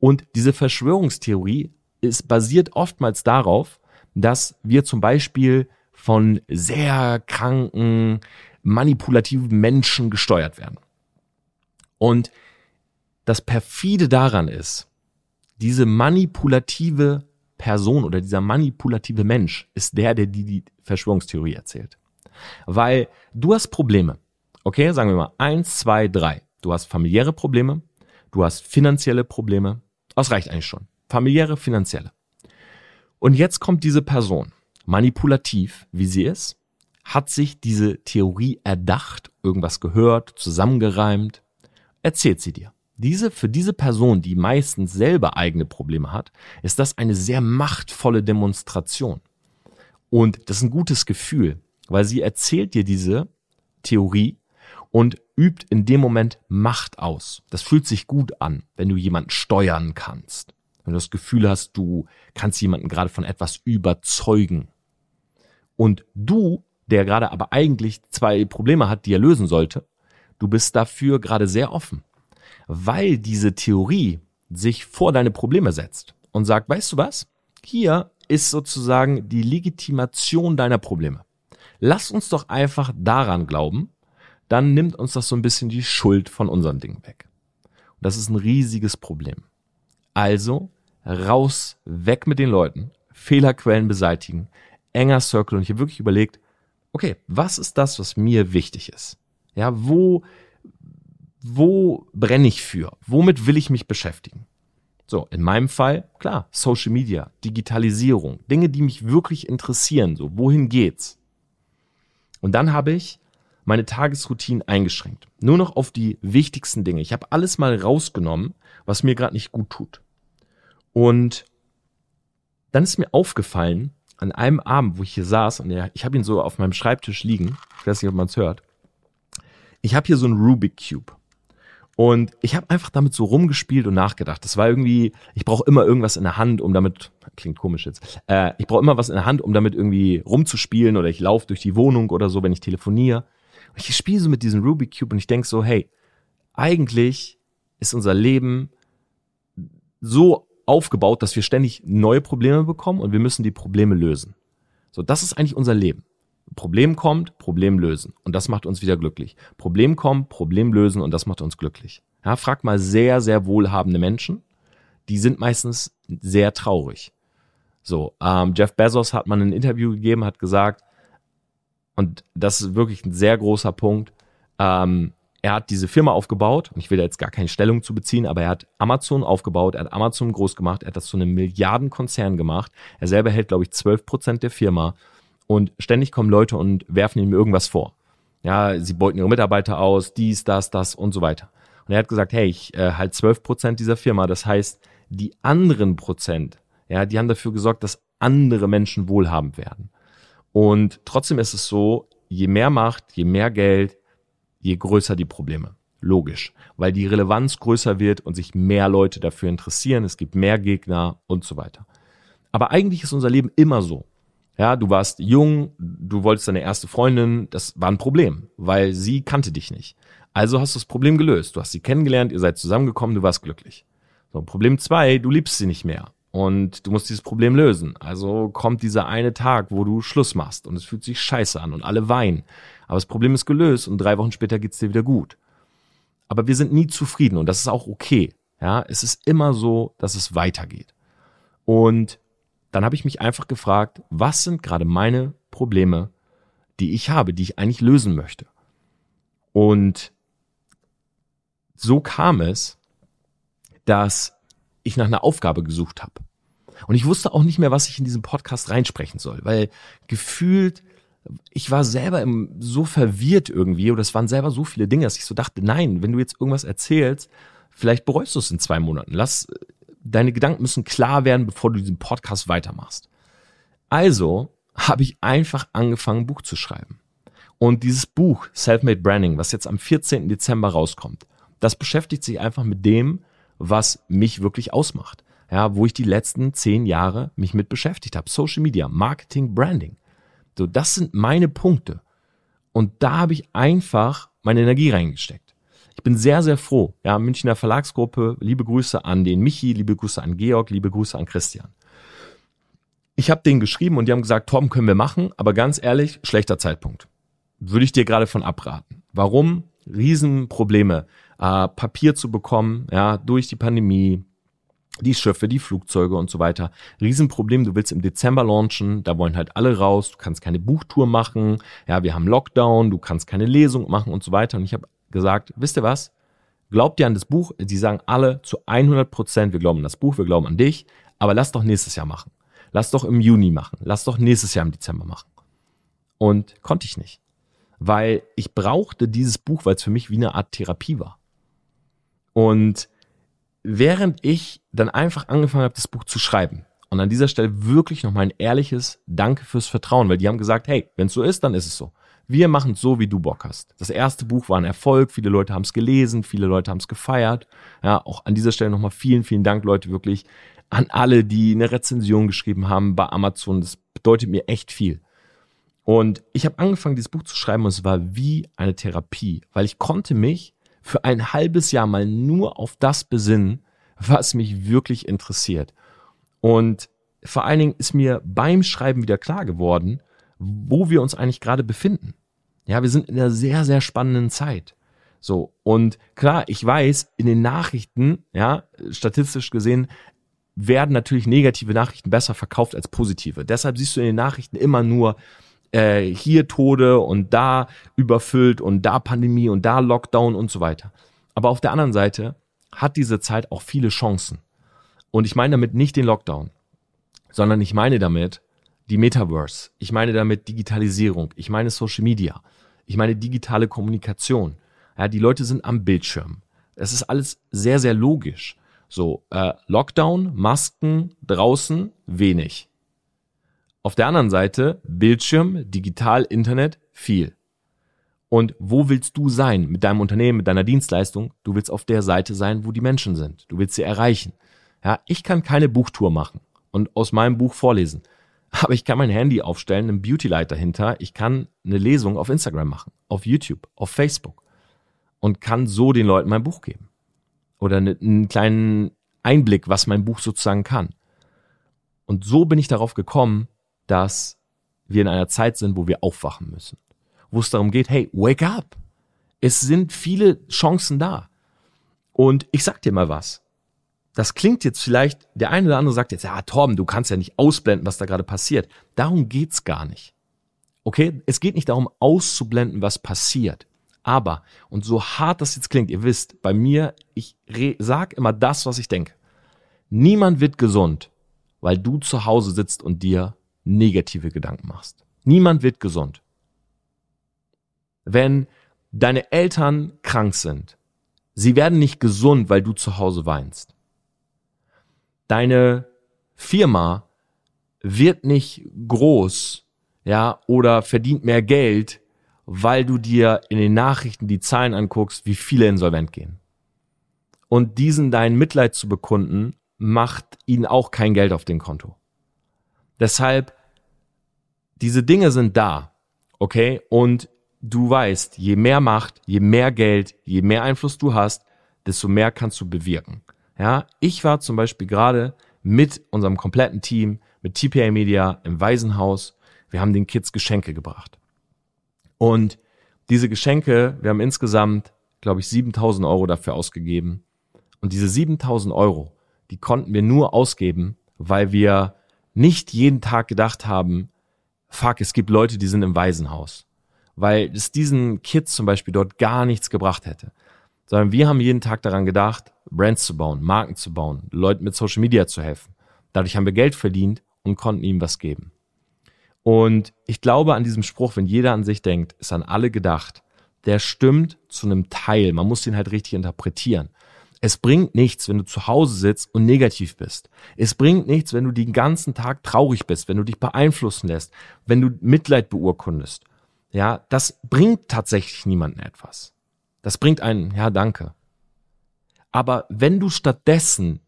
Und diese Verschwörungstheorie ist basiert oftmals darauf, dass wir zum Beispiel von sehr kranken, manipulativen Menschen gesteuert werden. Und das perfide daran ist, diese manipulative Person oder dieser manipulative Mensch ist der, der die, die Verschwörungstheorie erzählt. Weil du hast Probleme. Okay, sagen wir mal eins, zwei, drei. Du hast familiäre Probleme, du hast finanzielle Probleme. Das reicht eigentlich schon. Familiäre, finanzielle. Und jetzt kommt diese Person, manipulativ, wie sie ist, hat sich diese Theorie erdacht, irgendwas gehört, zusammengereimt, erzählt sie dir. Diese, für diese Person, die meistens selber eigene Probleme hat, ist das eine sehr machtvolle Demonstration. Und das ist ein gutes Gefühl, weil sie erzählt dir diese Theorie und übt in dem Moment Macht aus. Das fühlt sich gut an, wenn du jemanden steuern kannst. Wenn du das Gefühl hast, du kannst jemanden gerade von etwas überzeugen. Und du, der gerade aber eigentlich zwei Probleme hat, die er lösen sollte, du bist dafür gerade sehr offen weil diese Theorie sich vor deine Probleme setzt und sagt, weißt du was? Hier ist sozusagen die Legitimation deiner Probleme. Lass uns doch einfach daran glauben, dann nimmt uns das so ein bisschen die Schuld von unseren Dingen weg. Und das ist ein riesiges Problem. Also raus, weg mit den Leuten, Fehlerquellen beseitigen, enger Circle und habe wirklich überlegt, okay, was ist das, was mir wichtig ist? Ja, wo wo brenne ich für? Womit will ich mich beschäftigen? So, in meinem Fall, klar, Social Media, Digitalisierung, Dinge, die mich wirklich interessieren, so, wohin geht's? Und dann habe ich meine Tagesroutine eingeschränkt. Nur noch auf die wichtigsten Dinge. Ich habe alles mal rausgenommen, was mir gerade nicht gut tut. Und dann ist mir aufgefallen, an einem Abend, wo ich hier saß, und ich habe ihn so auf meinem Schreibtisch liegen, ich weiß nicht, ob man es hört, ich habe hier so einen Rubik Cube. Und ich habe einfach damit so rumgespielt und nachgedacht. Das war irgendwie, ich brauche immer irgendwas in der Hand, um damit, klingt komisch jetzt, äh, ich brauche immer was in der Hand, um damit irgendwie rumzuspielen oder ich laufe durch die Wohnung oder so, wenn ich telefoniere. Und ich spiele so mit diesem Rubik Cube und ich denk so, hey, eigentlich ist unser Leben so aufgebaut, dass wir ständig neue Probleme bekommen und wir müssen die Probleme lösen. So, das ist eigentlich unser Leben. Problem kommt, Problem lösen. Und das macht uns wieder glücklich. Problem kommt, Problem lösen und das macht uns glücklich. Ja, frag mal sehr, sehr wohlhabende Menschen. Die sind meistens sehr traurig. So, ähm, Jeff Bezos hat mal ein Interview gegeben, hat gesagt, und das ist wirklich ein sehr großer Punkt, ähm, er hat diese Firma aufgebaut, und ich will da jetzt gar keine Stellung zu beziehen, aber er hat Amazon aufgebaut, er hat Amazon groß gemacht, er hat das zu einem Milliardenkonzern gemacht. Er selber hält, glaube ich, 12 Prozent der Firma und ständig kommen Leute und werfen ihm irgendwas vor. Ja, sie beuten ihre Mitarbeiter aus, dies, das, das und so weiter. Und er hat gesagt, hey, ich äh, halt 12 Prozent dieser Firma. Das heißt, die anderen Prozent, ja, die haben dafür gesorgt, dass andere Menschen wohlhabend werden. Und trotzdem ist es so, je mehr Macht, je mehr Geld, je größer die Probleme. Logisch, weil die Relevanz größer wird und sich mehr Leute dafür interessieren, es gibt mehr Gegner und so weiter. Aber eigentlich ist unser Leben immer so. Ja, du warst jung, du wolltest deine erste Freundin, das war ein Problem, weil sie kannte dich nicht. Also hast du das Problem gelöst. Du hast sie kennengelernt, ihr seid zusammengekommen, du warst glücklich. So, Problem zwei, du liebst sie nicht mehr. Und du musst dieses Problem lösen. Also kommt dieser eine Tag, wo du Schluss machst und es fühlt sich scheiße an und alle weinen. Aber das Problem ist gelöst und drei Wochen später geht's dir wieder gut. Aber wir sind nie zufrieden und das ist auch okay. Ja, es ist immer so, dass es weitergeht. Und dann habe ich mich einfach gefragt, was sind gerade meine Probleme, die ich habe, die ich eigentlich lösen möchte. Und so kam es, dass ich nach einer Aufgabe gesucht habe. Und ich wusste auch nicht mehr, was ich in diesem Podcast reinsprechen soll, weil gefühlt, ich war selber im, so verwirrt irgendwie oder es waren selber so viele Dinge, dass ich so dachte, nein, wenn du jetzt irgendwas erzählst, vielleicht bereust du es in zwei Monaten. Lass, deine Gedanken müssen klar werden, bevor du diesen Podcast weitermachst. Also habe ich einfach angefangen, ein Buch zu schreiben. Und dieses Buch, Selfmade Branding, was jetzt am 14. Dezember rauskommt, das beschäftigt sich einfach mit dem, was mich wirklich ausmacht. Ja, wo ich die letzten zehn Jahre mich mit beschäftigt habe. Social Media, Marketing, Branding. So, das sind meine Punkte. Und da habe ich einfach meine Energie reingesteckt. Ich bin sehr, sehr froh. Ja, Münchner Verlagsgruppe, liebe Grüße an den Michi, liebe Grüße an Georg, liebe Grüße an Christian. Ich habe denen geschrieben und die haben gesagt, Tom, können wir machen, aber ganz ehrlich, schlechter Zeitpunkt. Würde ich dir gerade von abraten. Warum? Riesenprobleme äh, Papier zu bekommen, ja, durch die Pandemie, die Schiffe, die Flugzeuge und so weiter. Riesenproblem, du willst im Dezember launchen, da wollen halt alle raus, du kannst keine Buchtour machen, ja, wir haben Lockdown, du kannst keine Lesung machen und so weiter. Und ich habe gesagt, wisst ihr was? Glaubt ihr an das Buch? Die sagen alle zu 100 Prozent, wir glauben an das Buch, wir glauben an dich, aber lass doch nächstes Jahr machen. Lass doch im Juni machen. Lass doch nächstes Jahr im Dezember machen. Und konnte ich nicht. Weil ich brauchte dieses Buch, weil es für mich wie eine Art Therapie war. Und während ich dann einfach angefangen habe, das Buch zu schreiben, und an dieser Stelle wirklich nochmal ein ehrliches Danke fürs Vertrauen, weil die haben gesagt, hey, wenn es so ist, dann ist es so. Wir machen es so, wie du Bock hast. Das erste Buch war ein Erfolg, viele Leute haben es gelesen, viele Leute haben es gefeiert. Ja, auch an dieser Stelle nochmal vielen, vielen Dank, Leute, wirklich an alle, die eine Rezension geschrieben haben bei Amazon. Das bedeutet mir echt viel. Und ich habe angefangen, dieses Buch zu schreiben und es war wie eine Therapie, weil ich konnte mich für ein halbes Jahr mal nur auf das besinnen, was mich wirklich interessiert. Und vor allen Dingen ist mir beim Schreiben wieder klar geworden, wo wir uns eigentlich gerade befinden. Ja, wir sind in einer sehr, sehr spannenden Zeit. So. Und klar, ich weiß, in den Nachrichten, ja, statistisch gesehen, werden natürlich negative Nachrichten besser verkauft als positive. Deshalb siehst du in den Nachrichten immer nur äh, hier Tode und da überfüllt und da Pandemie und da Lockdown und so weiter. Aber auf der anderen Seite hat diese Zeit auch viele Chancen. Und ich meine damit nicht den Lockdown, sondern ich meine damit die Metaverse. Ich meine damit Digitalisierung. Ich meine Social Media. Ich meine digitale Kommunikation. Ja, die Leute sind am Bildschirm. Es ist alles sehr, sehr logisch. So, äh, Lockdown, Masken, draußen, wenig. Auf der anderen Seite Bildschirm, digital, Internet, viel. Und wo willst du sein mit deinem Unternehmen, mit deiner Dienstleistung? Du willst auf der Seite sein, wo die Menschen sind. Du willst sie erreichen. Ja, ich kann keine Buchtour machen und aus meinem Buch vorlesen. Aber ich kann mein Handy aufstellen, einen Beauty-Light dahinter. Ich kann eine Lesung auf Instagram machen, auf YouTube, auf Facebook und kann so den Leuten mein Buch geben. Oder einen kleinen Einblick, was mein Buch sozusagen kann. Und so bin ich darauf gekommen, dass wir in einer Zeit sind, wo wir aufwachen müssen. Wo es darum geht, hey, wake up. Es sind viele Chancen da. Und ich sag dir mal was. Das klingt jetzt vielleicht, der eine oder andere sagt jetzt, ja, Torben, du kannst ja nicht ausblenden, was da gerade passiert. Darum geht's gar nicht. Okay? Es geht nicht darum, auszublenden, was passiert. Aber, und so hart das jetzt klingt, ihr wisst, bei mir, ich sag immer das, was ich denke. Niemand wird gesund, weil du zu Hause sitzt und dir negative Gedanken machst. Niemand wird gesund. Wenn deine Eltern krank sind, sie werden nicht gesund, weil du zu Hause weinst. Deine Firma wird nicht groß, ja, oder verdient mehr Geld, weil du dir in den Nachrichten die Zahlen anguckst, wie viele insolvent gehen. Und diesen dein Mitleid zu bekunden, macht ihnen auch kein Geld auf dem Konto. Deshalb, diese Dinge sind da, okay? Und du weißt, je mehr Macht, je mehr Geld, je mehr Einfluss du hast, desto mehr kannst du bewirken. Ja, ich war zum Beispiel gerade mit unserem kompletten Team, mit TPA Media im Waisenhaus. Wir haben den Kids Geschenke gebracht. Und diese Geschenke, wir haben insgesamt, glaube ich, 7000 Euro dafür ausgegeben. Und diese 7000 Euro, die konnten wir nur ausgeben, weil wir nicht jeden Tag gedacht haben, fuck, es gibt Leute, die sind im Waisenhaus. Weil es diesen Kids zum Beispiel dort gar nichts gebracht hätte. sondern wir haben jeden Tag daran gedacht, Brands zu bauen, Marken zu bauen, Leuten mit Social Media zu helfen. Dadurch haben wir Geld verdient und konnten ihm was geben. Und ich glaube an diesem Spruch, wenn jeder an sich denkt, ist an alle gedacht. Der stimmt zu einem Teil. Man muss ihn halt richtig interpretieren. Es bringt nichts, wenn du zu Hause sitzt und negativ bist. Es bringt nichts, wenn du den ganzen Tag traurig bist, wenn du dich beeinflussen lässt, wenn du Mitleid beurkundest. Ja, das bringt tatsächlich niemanden etwas. Das bringt einen, ja, danke. Aber wenn du stattdessen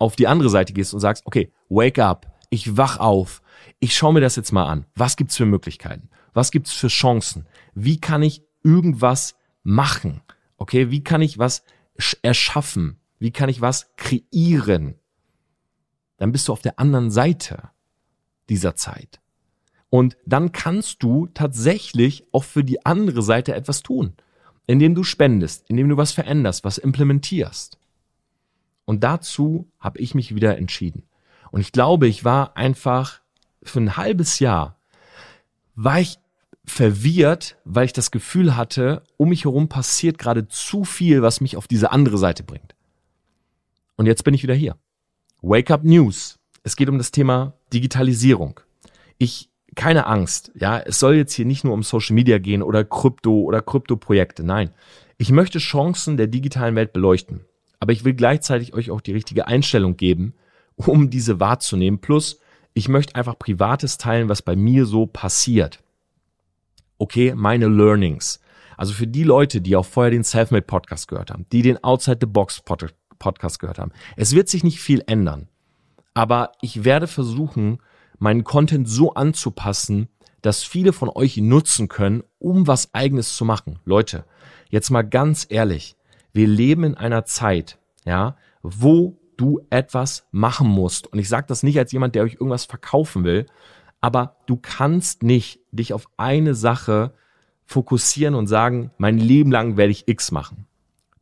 auf die andere Seite gehst und sagst, okay, wake up, ich wach auf, ich schaue mir das jetzt mal an. Was gibt's für Möglichkeiten? Was gibt's für Chancen? Wie kann ich irgendwas machen? Okay, wie kann ich was erschaffen? Wie kann ich was kreieren? Dann bist du auf der anderen Seite dieser Zeit. Und dann kannst du tatsächlich auch für die andere Seite etwas tun, indem du spendest, indem du was veränderst, was implementierst. Und dazu habe ich mich wieder entschieden. Und ich glaube, ich war einfach für ein halbes Jahr, war ich verwirrt, weil ich das Gefühl hatte, um mich herum passiert gerade zu viel, was mich auf diese andere Seite bringt. Und jetzt bin ich wieder hier. Wake Up News. Es geht um das Thema Digitalisierung. Ich, keine Angst, ja, es soll jetzt hier nicht nur um Social Media gehen oder Krypto oder Kryptoprojekte. Nein. Ich möchte Chancen der digitalen Welt beleuchten. Aber ich will gleichzeitig euch auch die richtige Einstellung geben, um diese wahrzunehmen. Plus, ich möchte einfach Privates teilen, was bei mir so passiert okay, meine Learnings. Also für die Leute, die auch vorher den Selfmade Podcast gehört haben, die den Outside the Box Podcast gehört haben. Es wird sich nicht viel ändern. Aber ich werde versuchen, meinen Content so anzupassen, dass viele von euch ihn nutzen können, um was eigenes zu machen. Leute, jetzt mal ganz ehrlich. Wir leben in einer Zeit, ja, wo du etwas machen musst. Und ich sage das nicht als jemand, der euch irgendwas verkaufen will, aber du kannst nicht dich auf eine Sache fokussieren und sagen, mein Leben lang werde ich X machen.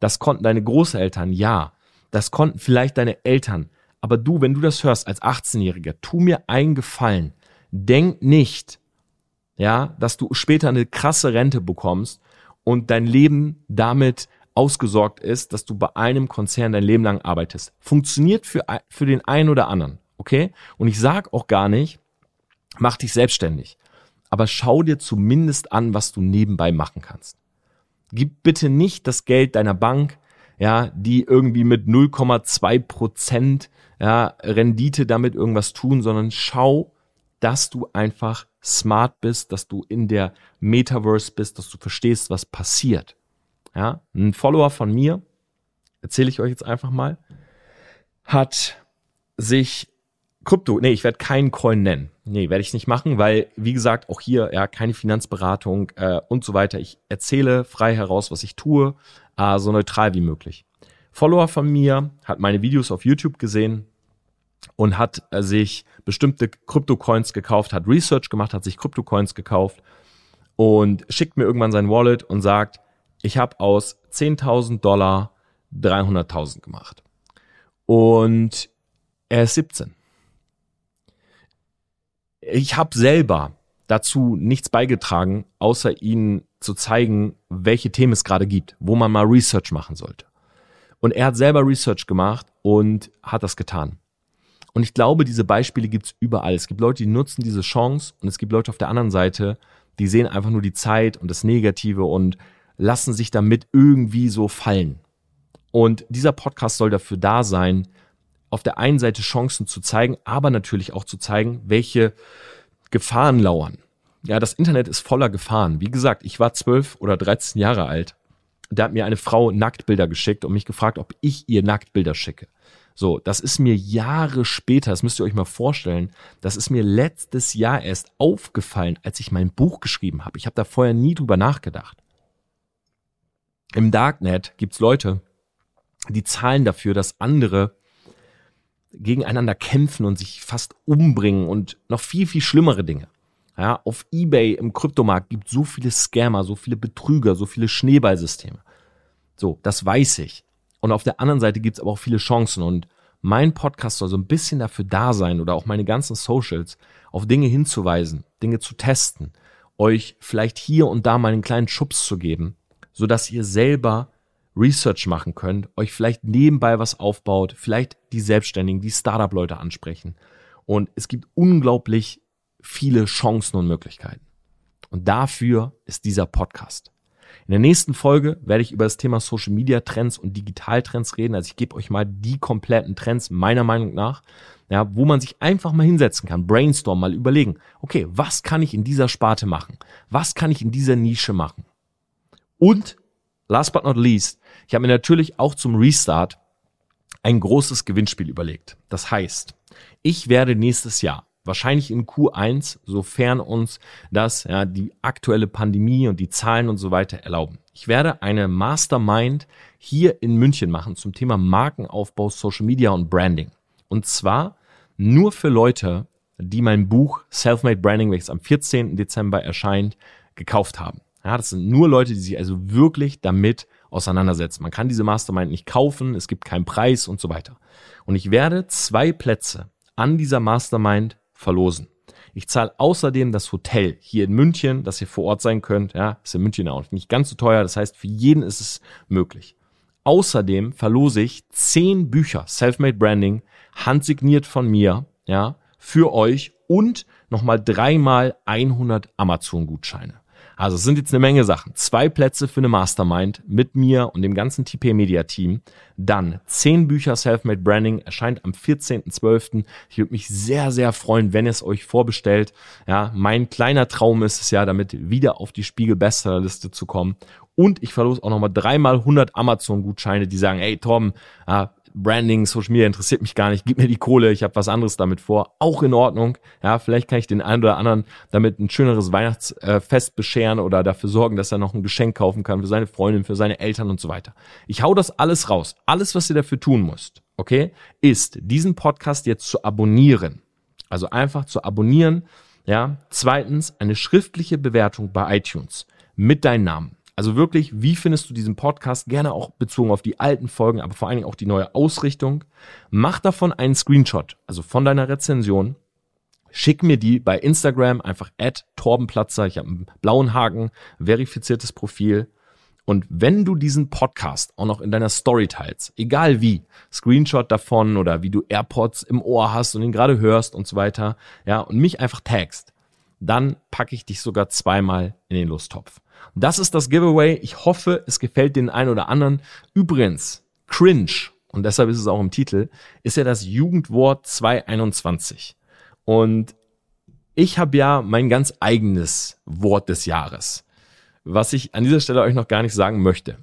Das konnten deine Großeltern, ja. Das konnten vielleicht deine Eltern. Aber du, wenn du das hörst als 18-Jähriger, tu mir einen Gefallen. Denk nicht, ja, dass du später eine krasse Rente bekommst und dein Leben damit ausgesorgt ist, dass du bei einem Konzern dein Leben lang arbeitest. Funktioniert für, für den einen oder anderen, okay? Und ich sag auch gar nicht, mach dich selbstständig. Aber schau dir zumindest an, was du nebenbei machen kannst. Gib bitte nicht das Geld deiner Bank, ja, die irgendwie mit 0,2 Prozent ja, Rendite damit irgendwas tun, sondern schau, dass du einfach smart bist, dass du in der Metaverse bist, dass du verstehst, was passiert. Ja, ein Follower von mir, erzähle ich euch jetzt einfach mal, hat sich Krypto, nee, ich werde keinen Coin nennen. Nee, werde ich nicht machen, weil, wie gesagt, auch hier ja keine Finanzberatung äh, und so weiter. Ich erzähle frei heraus, was ich tue, äh, so neutral wie möglich. Follower von mir hat meine Videos auf YouTube gesehen und hat äh, sich bestimmte Krypto-Coins gekauft, hat Research gemacht, hat sich Krypto-Coins gekauft und schickt mir irgendwann sein Wallet und sagt, ich habe aus 10.000 Dollar 300.000 gemacht. Und er ist 17 ich habe selber dazu nichts beigetragen, außer ihnen zu zeigen, welche Themen es gerade gibt, wo man mal Research machen sollte. Und er hat selber Research gemacht und hat das getan. Und ich glaube, diese Beispiele gibt's überall. Es gibt Leute, die nutzen diese Chance und es gibt Leute auf der anderen Seite, die sehen einfach nur die Zeit und das Negative und lassen sich damit irgendwie so fallen. Und dieser Podcast soll dafür da sein, auf der einen Seite Chancen zu zeigen, aber natürlich auch zu zeigen, welche Gefahren lauern. Ja, das Internet ist voller Gefahren. Wie gesagt, ich war zwölf oder 13 Jahre alt. Da hat mir eine Frau Nacktbilder geschickt und mich gefragt, ob ich ihr Nacktbilder schicke. So, das ist mir Jahre später, das müsst ihr euch mal vorstellen, das ist mir letztes Jahr erst aufgefallen, als ich mein Buch geschrieben habe. Ich habe da vorher nie drüber nachgedacht. Im Darknet gibt's Leute, die zahlen dafür, dass andere gegeneinander kämpfen und sich fast umbringen und noch viel, viel schlimmere Dinge. Ja, auf eBay im Kryptomarkt gibt so viele Scammer, so viele Betrüger, so viele Schneeballsysteme. So, das weiß ich. Und auf der anderen Seite gibt es aber auch viele Chancen und mein Podcast soll so ein bisschen dafür da sein oder auch meine ganzen Socials auf Dinge hinzuweisen, Dinge zu testen, euch vielleicht hier und da mal einen kleinen Schubs zu geben, so dass ihr selber Research machen könnt, euch vielleicht nebenbei was aufbaut, vielleicht die Selbstständigen, die Startup-Leute ansprechen. Und es gibt unglaublich viele Chancen und Möglichkeiten. Und dafür ist dieser Podcast. In der nächsten Folge werde ich über das Thema Social Media Trends und Digitaltrends reden. Also ich gebe euch mal die kompletten Trends meiner Meinung nach, ja, wo man sich einfach mal hinsetzen kann, brainstorm, mal überlegen, okay, was kann ich in dieser Sparte machen? Was kann ich in dieser Nische machen? Und last but not least, ich habe mir natürlich auch zum Restart ein großes Gewinnspiel überlegt. Das heißt, ich werde nächstes Jahr wahrscheinlich in Q1, sofern uns das ja, die aktuelle Pandemie und die Zahlen und so weiter erlauben. Ich werde eine Mastermind hier in München machen zum Thema Markenaufbau, Social Media und Branding. Und zwar nur für Leute, die mein Buch Selfmade Branding, welches am 14. Dezember erscheint, gekauft haben. Ja, das sind nur Leute, die sich also wirklich damit auseinandersetzen. Man kann diese Mastermind nicht kaufen, es gibt keinen Preis und so weiter. Und ich werde zwei Plätze an dieser Mastermind verlosen. Ich zahle außerdem das Hotel hier in München, dass ihr vor Ort sein könnt. Ja, ist in München auch nicht ganz so teuer. Das heißt, für jeden ist es möglich. Außerdem verlose ich zehn Bücher Selfmade Branding, handsigniert von mir, ja, für euch und nochmal dreimal 100 Amazon-Gutscheine. Also es sind jetzt eine Menge Sachen. Zwei Plätze für eine Mastermind mit mir und dem ganzen TP Media Team. Dann zehn Bücher Selfmade Branding erscheint am 14.12. Ich würde mich sehr, sehr freuen, wenn ihr es euch vorbestellt. Ja, mein kleiner Traum ist es ja, damit wieder auf die Spiegel Bestsellerliste zu kommen. Und ich verlose auch nochmal dreimal 100 Amazon-Gutscheine, die sagen, hey Tom, Branding, Social Media interessiert mich gar nicht, gib mir die Kohle, ich habe was anderes damit vor, auch in Ordnung. Ja, vielleicht kann ich den einen oder anderen damit ein schöneres Weihnachtsfest bescheren oder dafür sorgen, dass er noch ein Geschenk kaufen kann für seine Freundin, für seine Eltern und so weiter. Ich hau das alles raus. Alles, was ihr dafür tun müsst, okay, ist diesen Podcast jetzt zu abonnieren. Also einfach zu abonnieren. Ja, zweitens eine schriftliche Bewertung bei iTunes mit deinem Namen. Also wirklich, wie findest du diesen Podcast? Gerne auch bezogen auf die alten Folgen, aber vor allen Dingen auch die neue Ausrichtung. Mach davon einen Screenshot, also von deiner Rezension. Schick mir die bei Instagram einfach at Torbenplatzer. Ich habe einen blauen Haken, verifiziertes Profil. Und wenn du diesen Podcast auch noch in deiner Story teilst, egal wie, Screenshot davon oder wie du AirPods im Ohr hast und ihn gerade hörst und so weiter, ja, und mich einfach tagst, dann packe ich dich sogar zweimal in den Lusttopf. Das ist das Giveaway. Ich hoffe, es gefällt den einen oder anderen. Übrigens, cringe, und deshalb ist es auch im Titel, ist ja das Jugendwort 221. Und ich habe ja mein ganz eigenes Wort des Jahres, was ich an dieser Stelle euch noch gar nicht sagen möchte.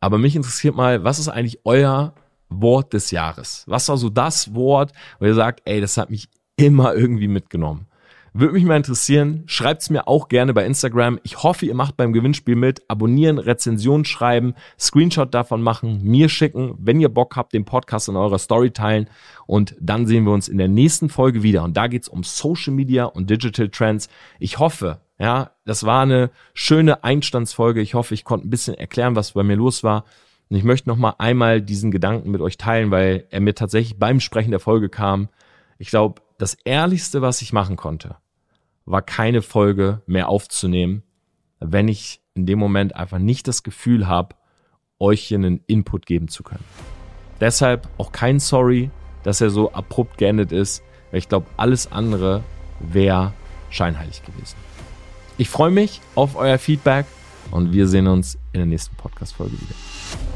Aber mich interessiert mal, was ist eigentlich euer Wort des Jahres? Was war so das Wort, wo ihr sagt, ey, das hat mich immer irgendwie mitgenommen? Würde mich mal interessieren. Schreibt's mir auch gerne bei Instagram. Ich hoffe, ihr macht beim Gewinnspiel mit. Abonnieren, Rezension schreiben, Screenshot davon machen, mir schicken, wenn ihr Bock habt, den Podcast in eurer Story teilen. Und dann sehen wir uns in der nächsten Folge wieder. Und da geht's um Social Media und Digital Trends. Ich hoffe, ja, das war eine schöne Einstandsfolge. Ich hoffe, ich konnte ein bisschen erklären, was bei mir los war. Und ich möchte noch mal einmal diesen Gedanken mit euch teilen, weil er mir tatsächlich beim Sprechen der Folge kam. Ich glaube, das Ehrlichste, was ich machen konnte, war keine Folge mehr aufzunehmen, wenn ich in dem Moment einfach nicht das Gefühl habe, euch hier einen Input geben zu können. Deshalb auch kein Sorry, dass er so abrupt geendet ist, weil ich glaube, alles andere wäre scheinheilig gewesen. Ich freue mich auf euer Feedback und wir sehen uns in der nächsten Podcast-Folge wieder.